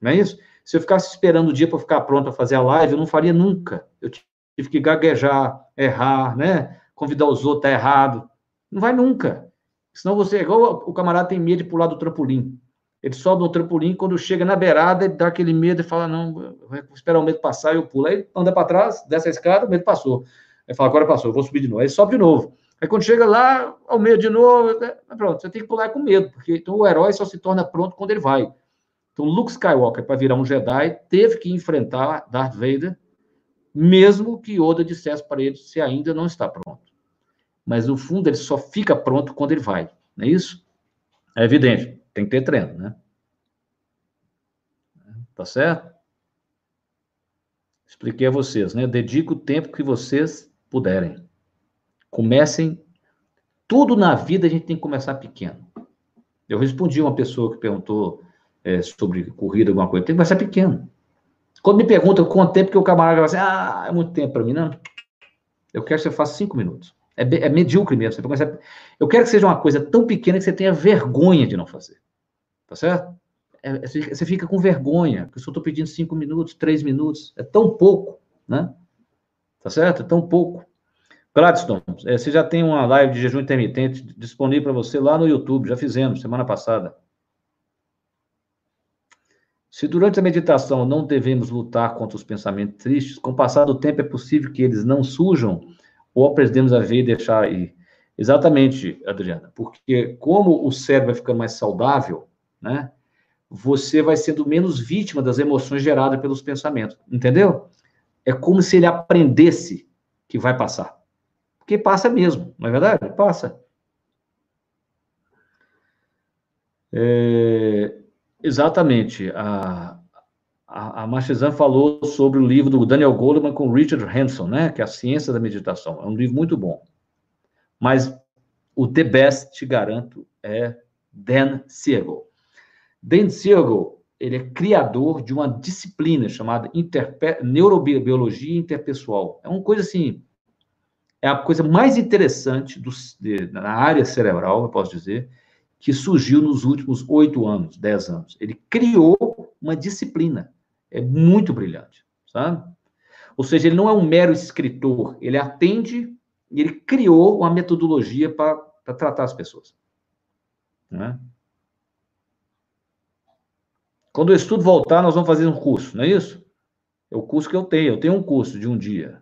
Não é isso? Se eu ficasse esperando o dia para ficar pronto a fazer a live, eu não faria nunca. Eu tive que gaguejar, errar, né? Convidar os outros, tá errado. Não vai nunca. Senão você, igual o camarada tem medo de pular do trampolim. Ele sobe no trampolim, quando chega na beirada, ele dá aquele medo e fala: Não, vou esperar o medo passar, eu pulo. Aí anda para trás, desce a escada, o medo passou. Aí fala: Agora passou, eu vou subir de novo. Aí sobe de novo. Aí quando chega lá, ao medo de novo, né? pronto, você tem que pular com medo, porque então o herói só se torna pronto quando ele vai. Então, Luke Skywalker, para virar um Jedi, teve que enfrentar Darth Vader, mesmo que Yoda dissesse para ele se ainda não está pronto. Mas no fundo ele só fica pronto quando ele vai, não é isso? É evidente. Tem que ter treino, né? Tá certo? Expliquei a vocês, né? Dedique o tempo que vocês puderem. Comecem. Tudo na vida a gente tem que começar pequeno. Eu respondi uma pessoa que perguntou é, sobre corrida, alguma coisa. Tem que começar pequeno. Quando me perguntam quanto tempo que o camarada vai assim, ah, é muito tempo para mim. Não. Eu quero que você faça cinco minutos. É, é medíocre mesmo. Você começar... Eu quero que seja uma coisa tão pequena que você tenha vergonha de não fazer. Tá certo? É, é você fica com vergonha, porque eu só estou pedindo cinco minutos, três minutos. É tão pouco, né? Tá certo? É tão pouco. Gladstone, é, você já tem uma live de jejum intermitente disponível para você lá no YouTube, já fizemos semana passada. Se durante a meditação não devemos lutar contra os pensamentos tristes, com o passar do tempo é possível que eles não surjam ou aprendemos a ver e deixar ir. Exatamente, Adriana, porque como o cérebro vai ficando mais saudável, né, você vai sendo menos vítima das emoções geradas pelos pensamentos, entendeu? É como se ele aprendesse que vai passar. Porque passa mesmo, não é verdade? Passa. É, exatamente. A, a, a falou sobre o livro do Daniel Goleman com Richard Hanson, né? Que é a ciência da meditação. É um livro muito bom. Mas o the best, te garanto, é Dan Siegel. Dan Siegel, ele é criador de uma disciplina chamada Interpe neurobiologia interpessoal. É uma coisa assim, é a coisa mais interessante do, de, na área cerebral, eu posso dizer, que surgiu nos últimos oito anos, dez anos. Ele criou uma disciplina. É muito brilhante, sabe? Ou seja, ele não é um mero escritor, ele atende, ele criou uma metodologia para tratar as pessoas. Né? Quando o estudo voltar, nós vamos fazer um curso, não é isso? É o curso que eu tenho. Eu tenho um curso de um dia,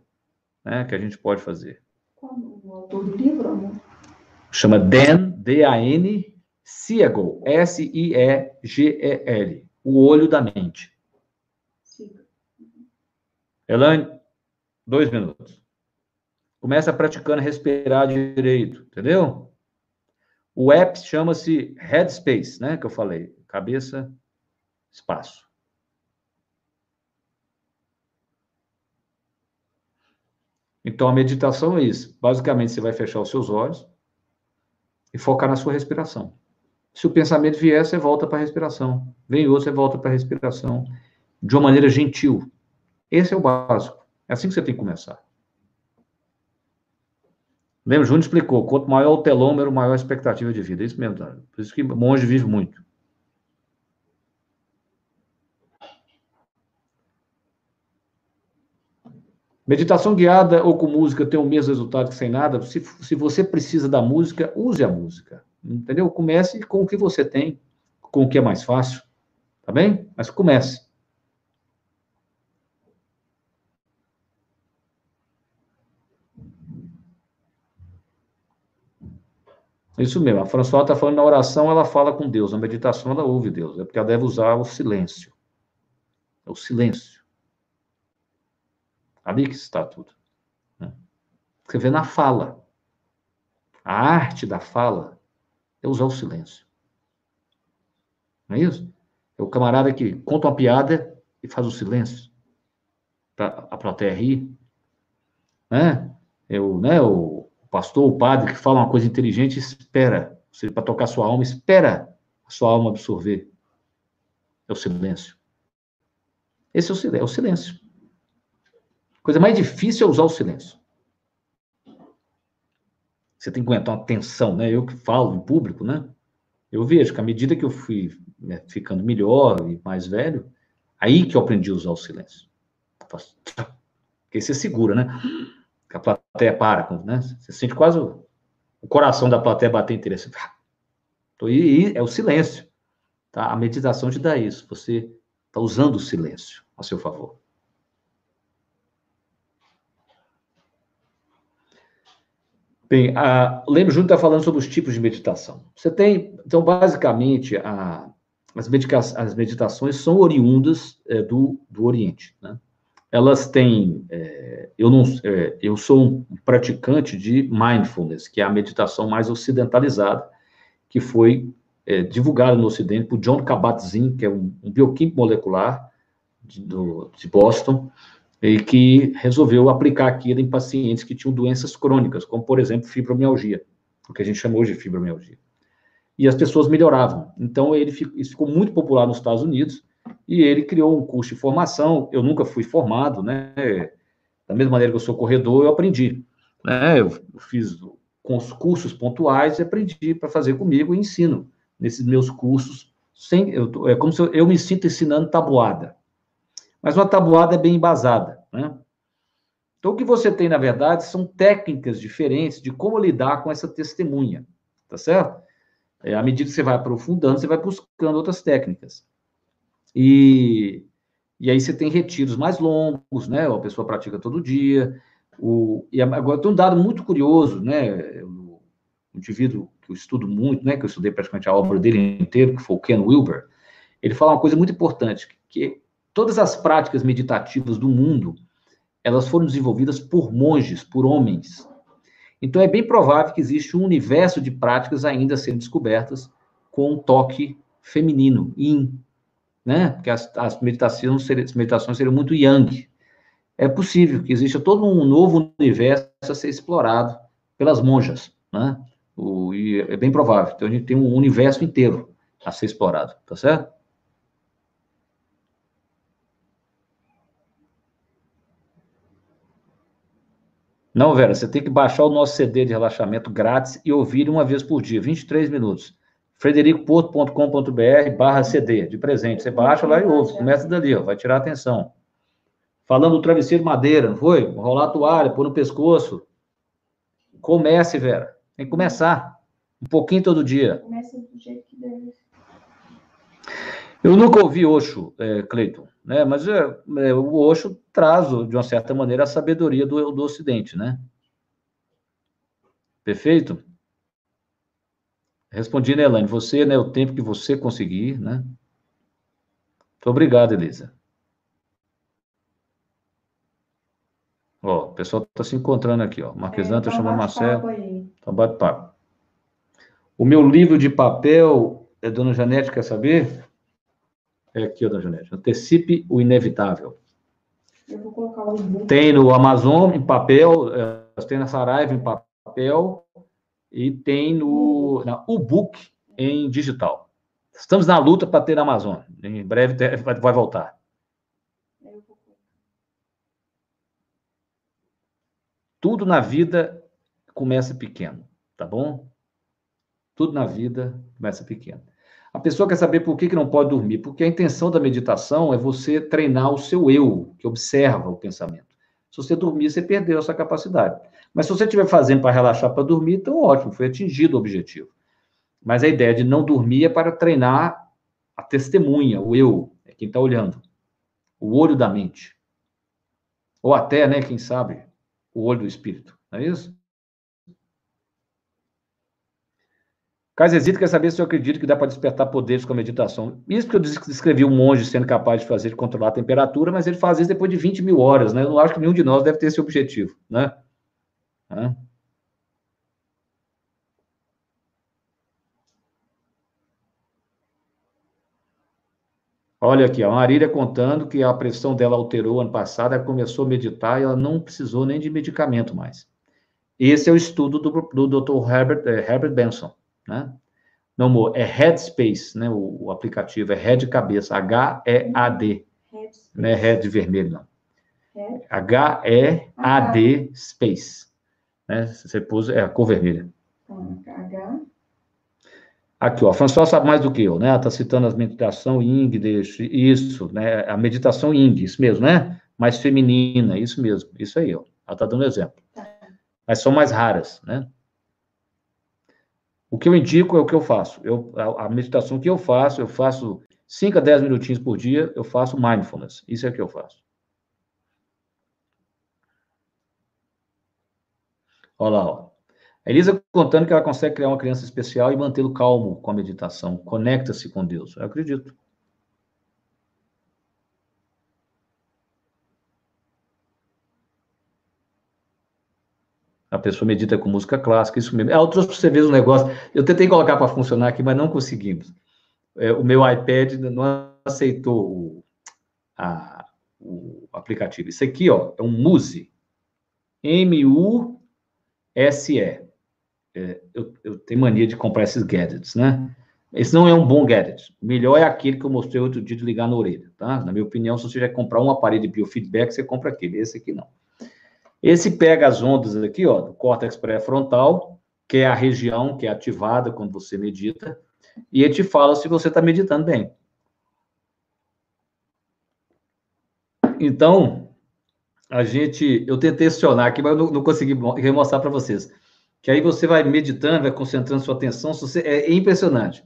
né, que a gente pode fazer. Qual o autor do livro, amor? Chama Dan, D-A-N, Siegel, S-I-E-G-E-L, o olho da mente. Elaine, dois minutos. Começa praticando respirar direito, entendeu? O app chama-se Headspace, né? Que eu falei. Cabeça, espaço. Então, a meditação é isso. Basicamente, você vai fechar os seus olhos e focar na sua respiração. Se o pensamento vier, você volta para a respiração. Vem outro, você volta para a respiração. De uma maneira gentil. Esse é o básico. É assim que você tem que começar. Lembra, Júnior explicou, quanto maior o telômero, maior a expectativa de vida. É isso mesmo? Por isso que monge vive muito. Meditação guiada ou com música tem o mesmo resultado que sem nada. Se, se você precisa da música, use a música. Entendeu? Comece com o que você tem, com o que é mais fácil. Tá bem? Mas comece. Isso mesmo, a François está falando na oração, ela fala com Deus, na meditação ela ouve Deus, é porque ela deve usar o silêncio. É o silêncio. Ali que está tudo. Né? Você vê na fala. A arte da fala é usar o silêncio. Não é isso? É o camarada que conta uma piada e faz o silêncio. Para a plateia rir. Né? É o, né, o pastor, o padre que fala uma coisa inteligente, espera, para tocar sua alma, espera a sua alma absorver. É o silêncio. Esse é o. É o silêncio. Coisa mais difícil é usar o silêncio. Você tem que aguentar uma tensão, né? Eu que falo em público, né? Eu vejo que à medida que eu fui né, ficando melhor e mais velho, aí que eu aprendi a usar o silêncio. Porque você segura, né? a plateia para, né? Você sente quase o, o coração da plateia bater interesse. Então, e é o silêncio. Tá? A meditação te dá isso. Você está usando o silêncio a seu favor. Bem, a, Lembro Júnior está falando sobre os tipos de meditação. Você tem, então, basicamente, a, as, medica, as meditações são oriundas é, do, do Oriente, né? elas têm. É, eu, não, é, eu sou um praticante de mindfulness, que é a meditação mais ocidentalizada, que foi é, divulgada no Ocidente por John Kabat-Zinn, que é um, um bioquímico molecular de, do, de Boston, e que resolveu aplicar aquilo em pacientes que tinham doenças crônicas, como, por exemplo, fibromialgia, o que a gente chama hoje de fibromialgia. E as pessoas melhoravam. Então, ele ficou, isso ficou muito popular nos Estados Unidos, e ele criou um curso de formação. Eu nunca fui formado, né? Da mesma maneira que eu sou corredor, eu aprendi. Né? Eu fiz com os cursos pontuais e aprendi para fazer comigo e ensino nesses meus cursos. Sem, eu, é como se eu, eu me sinto ensinando tabuada. Mas uma tabuada bem embasada, né? Então, o que você tem, na verdade, são técnicas diferentes de como lidar com essa testemunha, tá certo? É, à medida que você vai aprofundando, você vai buscando outras técnicas. E, e aí você tem retiros mais longos, né? A pessoa pratica todo dia. O, e agora tem um dado muito curioso, né? O indivíduo que eu estudo muito, né? Que eu estudei praticamente a obra dele inteiro, que foi o Ken Wilber. Ele fala uma coisa muito importante, que todas as práticas meditativas do mundo, elas foram desenvolvidas por monges, por homens. Então é bem provável que existe um universo de práticas ainda serem descobertas com um toque feminino, yin, né? Porque as, as meditações, seriam, as meditações seriam muito yang. É possível que exista todo um novo universo a ser explorado pelas monjas, né? O, e é bem provável. Então, a gente tem um universo inteiro a ser explorado, tá certo? Não, Vera, você tem que baixar o nosso CD de relaxamento grátis e ouvir uma vez por dia, 23 minutos. fredericoporto.com.br barra CD, de presente. Você baixa lá e ouve, começa dali, ó, vai tirar a atenção. Falando do travesseiro de madeira, não foi? Rolar a toalha, pôr no pescoço. Comece, Vera. Tem que começar. Um pouquinho todo dia. Comece do jeito que deve. Eu nunca ouvi Osho, é, Cleiton, né? mas é, é, o Osho traz, de uma certa maneira, a sabedoria do, do Ocidente, né? Perfeito? Respondi, né, Elaine? Você, né, o tempo que você conseguir, né? Muito obrigado, Elisa. Ó, o pessoal está se encontrando aqui, ó. Marquesano está é, chamando Marcelo. Então, bate papo. O meu livro de papel, é Dona Janete, quer saber? É aqui, Dona Janete. Antecipe o inevitável. Eu vou colocar o e-book. Tem no Amazon em papel, é, tem na Saraiva em papel e tem no na book em digital. Estamos na luta para ter na Amazon. Em breve vai voltar. Tudo na vida começa pequeno, tá bom? Tudo na vida começa pequeno. A pessoa quer saber por que, que não pode dormir, porque a intenção da meditação é você treinar o seu eu, que observa o pensamento. Se você dormir, você perdeu essa capacidade. Mas se você estiver fazendo para relaxar para dormir, então ótimo, foi atingido o objetivo. Mas a ideia de não dormir é para treinar a testemunha, o eu, é quem está olhando, o olho da mente. Ou até, né, quem sabe, o olho do espírito, não é isso? Casesito quer saber se eu acredito que dá para despertar poderes com a meditação. Isso que eu descrevi um monge sendo capaz de fazer, de controlar a temperatura, mas ele faz isso depois de 20 mil horas, né? Eu não acho que nenhum de nós deve ter esse objetivo, né? Olha aqui, a Marília contando que a pressão dela alterou ano passado, ela começou a meditar e ela não precisou nem de medicamento mais. Esse é o estudo do, do Dr. Herbert, é, Herbert Benson, né? Não, é Headspace, né? O, o aplicativo é Head cabeça, H-E-A-D, não é Head vermelho, não. H-E-A-D Space, né? Você pôs, é a cor vermelha. H Aqui, ó, François sabe mais do que eu, né? Ela está citando as meditação Ying, isso, né? A meditação Ying, isso mesmo, né? Mais feminina, isso mesmo, isso aí, ó. Ela está dando exemplo. Tá. Mas são mais raras, né? O que eu indico é o que eu faço. Eu, a, a meditação que eu faço, eu faço 5 a 10 minutinhos por dia, eu faço mindfulness. Isso é o que eu faço. Olha lá, ó. A Elisa contando que ela consegue criar uma criança especial e mantê-lo calmo com a meditação. Conecta-se com Deus. Eu acredito. A pessoa medita com música clássica, isso mesmo. É, eu trouxe para você ver um negócio. Eu tentei colocar para funcionar aqui, mas não conseguimos. É, o meu iPad não aceitou o, a, o aplicativo. Isso aqui, ó, é um Muse. M-U-S-E é, eu, eu, tenho mania de comprar esses gadgets, né? Esse não é um bom gadget. O melhor é aquele que eu mostrei outro dia de ligar na orelha, tá? Na minha opinião, se você já comprar um aparelho de biofeedback, você compra aquele. Esse aqui não. Esse pega as ondas aqui, ó, do córtex pré-frontal, que é a região que é ativada quando você medita, e ele te fala se você está meditando bem. Então, a gente, eu tentei acionar aqui, mas eu não, não consegui mostrar para vocês que aí você vai meditando, vai concentrando sua atenção, você, é, impressionante.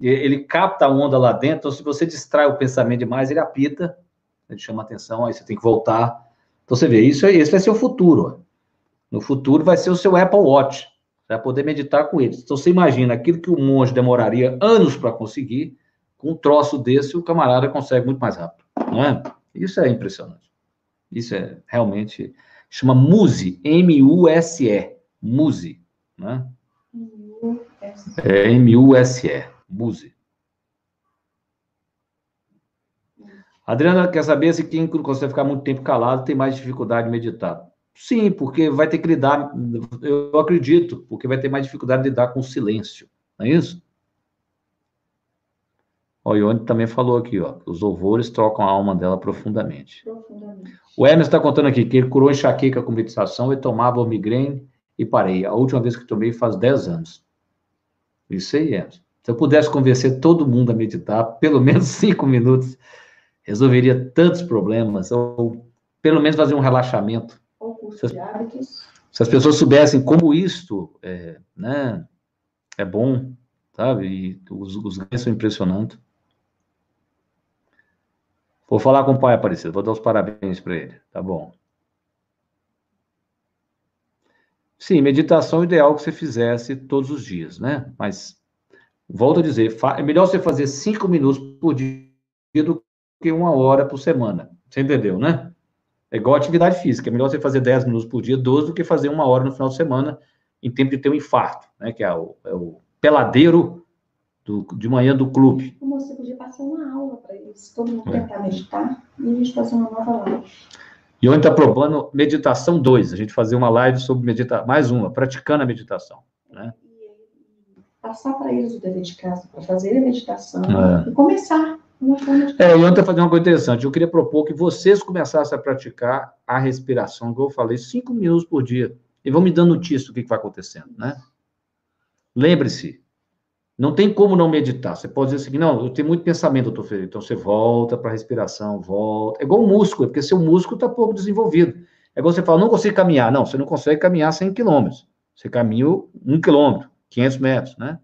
Ele capta a onda lá dentro, então se você distrai o pensamento demais, ele apita, ele chama atenção, aí você tem que voltar. Então você vê, isso, esse vai ser o futuro. No futuro vai ser o seu Apple Watch, você vai poder meditar com ele. Então você imagina aquilo que o monge demoraria anos para conseguir, com um troço desse, o camarada consegue muito mais rápido, não é? Isso é impressionante. Isso é realmente chama Muse, M-U-S-E. Muse, né? É M-U-S-E, Muse. Adriana quer saber se quem consegue ficar muito tempo calado tem mais dificuldade de meditar. Sim, porque vai ter que lidar, eu acredito, porque vai ter mais dificuldade de lidar com o silêncio, não é isso? O Ione também falou aqui, ó, os louvores trocam a alma dela profundamente. profundamente. O Hermes está contando aqui que ele curou enxaqueca com meditação e tomava migrene e parei. A última vez que tomei faz 10 anos. Isso aí, Hermes. Se eu pudesse convencer todo mundo a meditar, pelo menos cinco minutos, resolveria tantos problemas, ou pelo menos fazer um relaxamento. Se as, se as pessoas soubessem como isto é, né, é bom, sabe? E os, os ganhos são impressionantes. Vou falar com o pai Aparecido, vou dar os parabéns para ele, tá bom. Sim, meditação é ideal que você fizesse todos os dias, né? Mas, volto a dizer, é melhor você fazer cinco minutos por dia do que uma hora por semana. Você entendeu, né? É igual atividade física. É melhor você fazer 10 minutos por dia, 12, do que fazer uma hora no final de semana em tempo de ter um infarto, né? Que é o, é o peladeiro do, de manhã do clube. Você podia passar uma aula para eles, todo mundo é. tentar meditar e a gente fazer uma nova live. E onde está propondo meditação 2, a gente fazer uma live sobre meditação, mais uma, praticando a meditação. Né? E, passar para eles o dever de casa, para fazer a meditação é. e começar. É, e ontem fazer uma coisa interessante. Eu queria propor que vocês começassem a praticar a respiração, que eu falei, cinco minutos por dia. E vão me dando notícia do que, que vai acontecendo, né? Lembre-se, não tem como não meditar. Você pode dizer assim, não, eu tenho muito pensamento, doutor Ferreira. Então você volta para a respiração, volta. É igual um músculo, porque seu músculo está pouco desenvolvido. É igual você fala, não consigo caminhar. Não, você não consegue caminhar 100 quilômetros. Você caminha um quilômetro, 500 metros, né?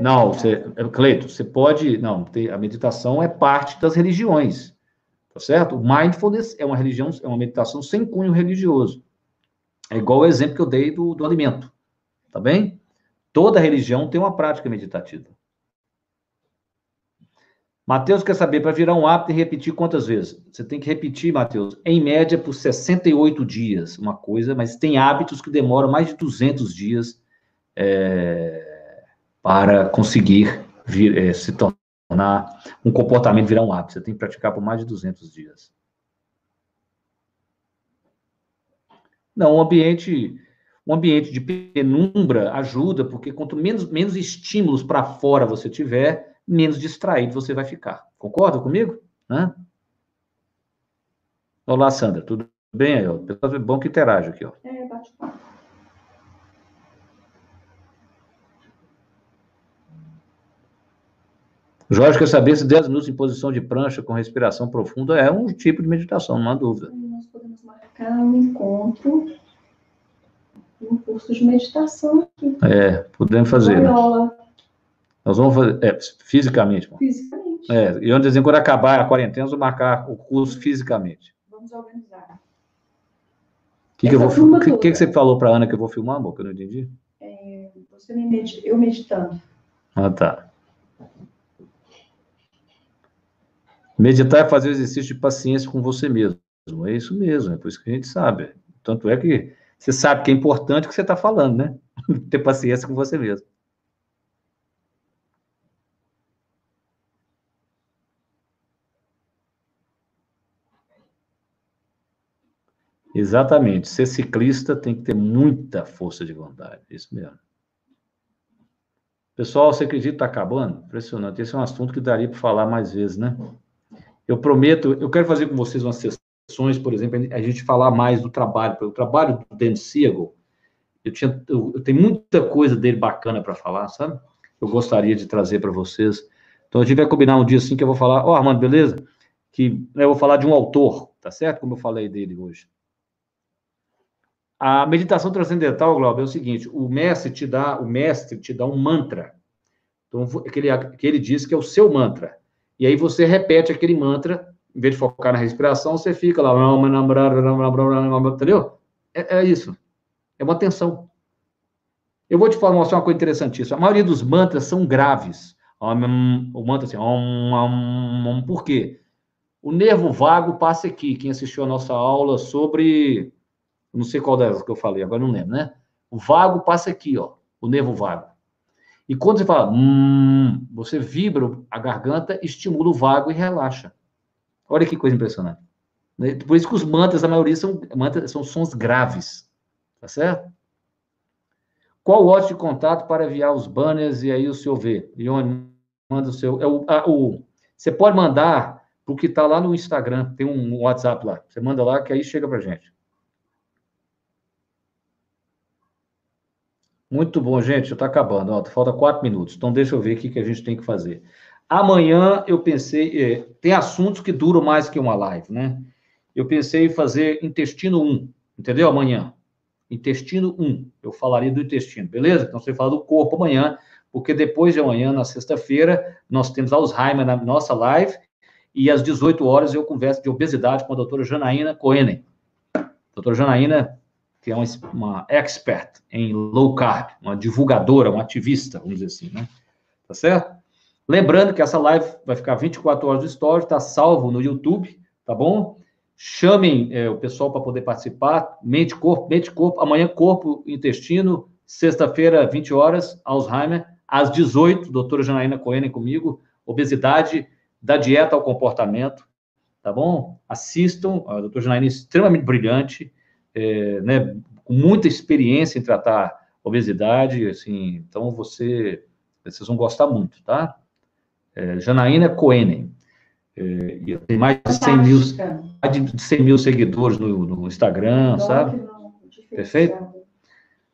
Não, você, Cleito, você pode. Não, a meditação é parte das religiões. Tá certo? Mindfulness é uma religião, é uma meditação sem cunho religioso. É igual o exemplo que eu dei do, do alimento. Tá bem? Toda religião tem uma prática meditativa. Mateus quer saber, para virar um hábito e repetir quantas vezes? Você tem que repetir, Mateus, em média por 68 dias, uma coisa, mas tem hábitos que demoram mais de 200 dias. É para conseguir vir, é, se tornar um comportamento virar um hábito. Você tem que praticar por mais de 200 dias. Não, um ambiente, um ambiente de penumbra ajuda, porque quanto menos, menos estímulos para fora você tiver, menos distraído você vai ficar. Concorda comigo? Olá, Sandra, tudo bem? É bom que interage aqui. Ó. É, bate-papo. Jorge quer saber se 10 minutos em posição de prancha com respiração profunda é um tipo de meditação, não há dúvida. Nós podemos marcar um encontro, um curso de meditação aqui. É, podemos fazer. Né? Nós vamos fazer, é, fisicamente. Fisicamente. É, e antes, quando acabar a quarentena, vamos marcar o curso fisicamente. Vamos organizar. O que, que, eu vou, que, que, que você falou para Ana que eu vou filmar, amor, que eu não entendi? É, você me med... eu meditando. Ah, tá. Meditar é fazer exercício de paciência com você mesmo. É isso mesmo, é por isso que a gente sabe. Tanto é que você sabe que é importante o que você está falando, né? Ter paciência com você mesmo. Exatamente. Ser ciclista tem que ter muita força de vontade. Isso mesmo. Pessoal, você acredita que está acabando? Impressionante. Esse é um assunto que daria para falar mais vezes, né? Eu prometo, eu quero fazer com vocês umas sessões, por exemplo, a gente falar mais do trabalho. O trabalho do Dan Siegel, eu, tinha, eu, eu tenho muita coisa dele bacana para falar, sabe? Eu gostaria de trazer para vocês. Então, a gente vai combinar um dia assim que eu vou falar, ó, oh, Armando, beleza? Que né, eu vou falar de um autor, tá certo? Como eu falei dele hoje. A meditação transcendental, Glauber, é o seguinte: o mestre te dá, o mestre te dá um mantra. Então, que ele, que ele diz que é o seu mantra. E aí você repete aquele mantra, em vez de focar na respiração, você fica lá, entendeu? É, é isso. É uma tensão. Eu vou te falar, uma coisa interessantíssima. A maioria dos mantras são graves. O mantra assim, por quê? O nervo vago passa aqui. Quem assistiu a nossa aula sobre. Não sei qual delas que eu falei, agora não lembro, né? O vago passa aqui, ó. O nervo vago. E quando você fala, hum, você vibra a garganta, estimula o vago e relaxa. Olha que coisa impressionante. Né? Por isso que os mantras, a maioria são, mantras, são sons graves. Tá certo? Qual o ótimo de contato para enviar os banners e aí o senhor vê? Ione, manda o seu. É o, a, o, você pode mandar para o que está lá no Instagram, tem um WhatsApp lá. Você manda lá que aí chega para gente. Muito bom, gente. Está acabando. Ó, falta quatro minutos. Então, deixa eu ver o que, que a gente tem que fazer. Amanhã eu pensei. É, tem assuntos que duram mais que uma live, né? Eu pensei em fazer intestino 1, entendeu? Amanhã. Intestino 1. Eu falaria do intestino, beleza? Então, você fala do corpo amanhã, porque depois de amanhã, na sexta-feira, nós temos Alzheimer na nossa live. E às 18 horas eu converso de obesidade com a doutora Janaína Coenen. Doutora Janaína que é uma, uma expert em low carb, uma divulgadora, uma ativista, vamos dizer assim, né? Tá certo? Lembrando que essa live vai ficar 24 horas de story, está salvo no YouTube, tá bom? Chamem é, o pessoal para poder participar. Mente, corpo, mente, corpo. Amanhã, corpo, intestino. Sexta-feira, 20 horas, Alzheimer. Às 18, doutora Janaína Coenen comigo. Obesidade, da dieta ao comportamento, tá bom? Assistam. A doutora Janaína é extremamente brilhante é, né, com muita experiência em tratar obesidade, assim, então você, vocês vão gostar muito, tá? É, Janaína Coenen, é, tem mais de 100 mil, mais de 100 mil seguidores no, no Instagram, sabe? Perfeito?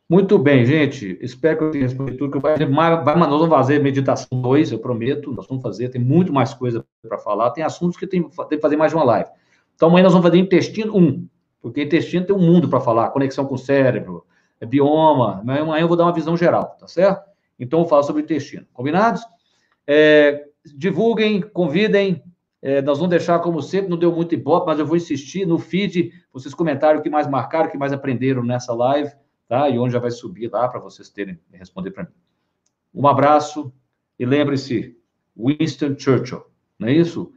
Muito bem, gente. Espero que eu tenha respondido tudo. Vai, vai, nós vamos fazer meditação 2, eu prometo. Nós vamos fazer, tem muito mais coisa para falar. Tem assuntos que tem, tem que fazer mais de uma live. Então, amanhã nós vamos fazer intestino 1. Porque intestino tem um mundo para falar, conexão com o cérebro, é bioma, mas amanhã eu vou dar uma visão geral, tá certo? Então eu falo sobre intestino. Combinados? É, divulguem, convidem. É, nós vamos deixar, como sempre, não deu muito ibope, mas eu vou insistir no feed, vocês comentaram o que mais marcaram, o que mais aprenderam nessa live, tá? E onde já vai subir lá para vocês terem responder para mim. Um abraço e lembre-se, Winston Churchill, não é isso?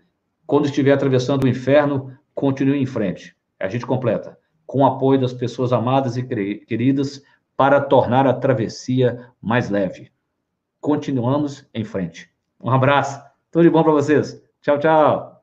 Quando estiver atravessando o inferno, continue em frente. A gente completa com o apoio das pessoas amadas e queridas para tornar a travessia mais leve. Continuamos em frente. Um abraço. Tudo de bom para vocês. Tchau, tchau.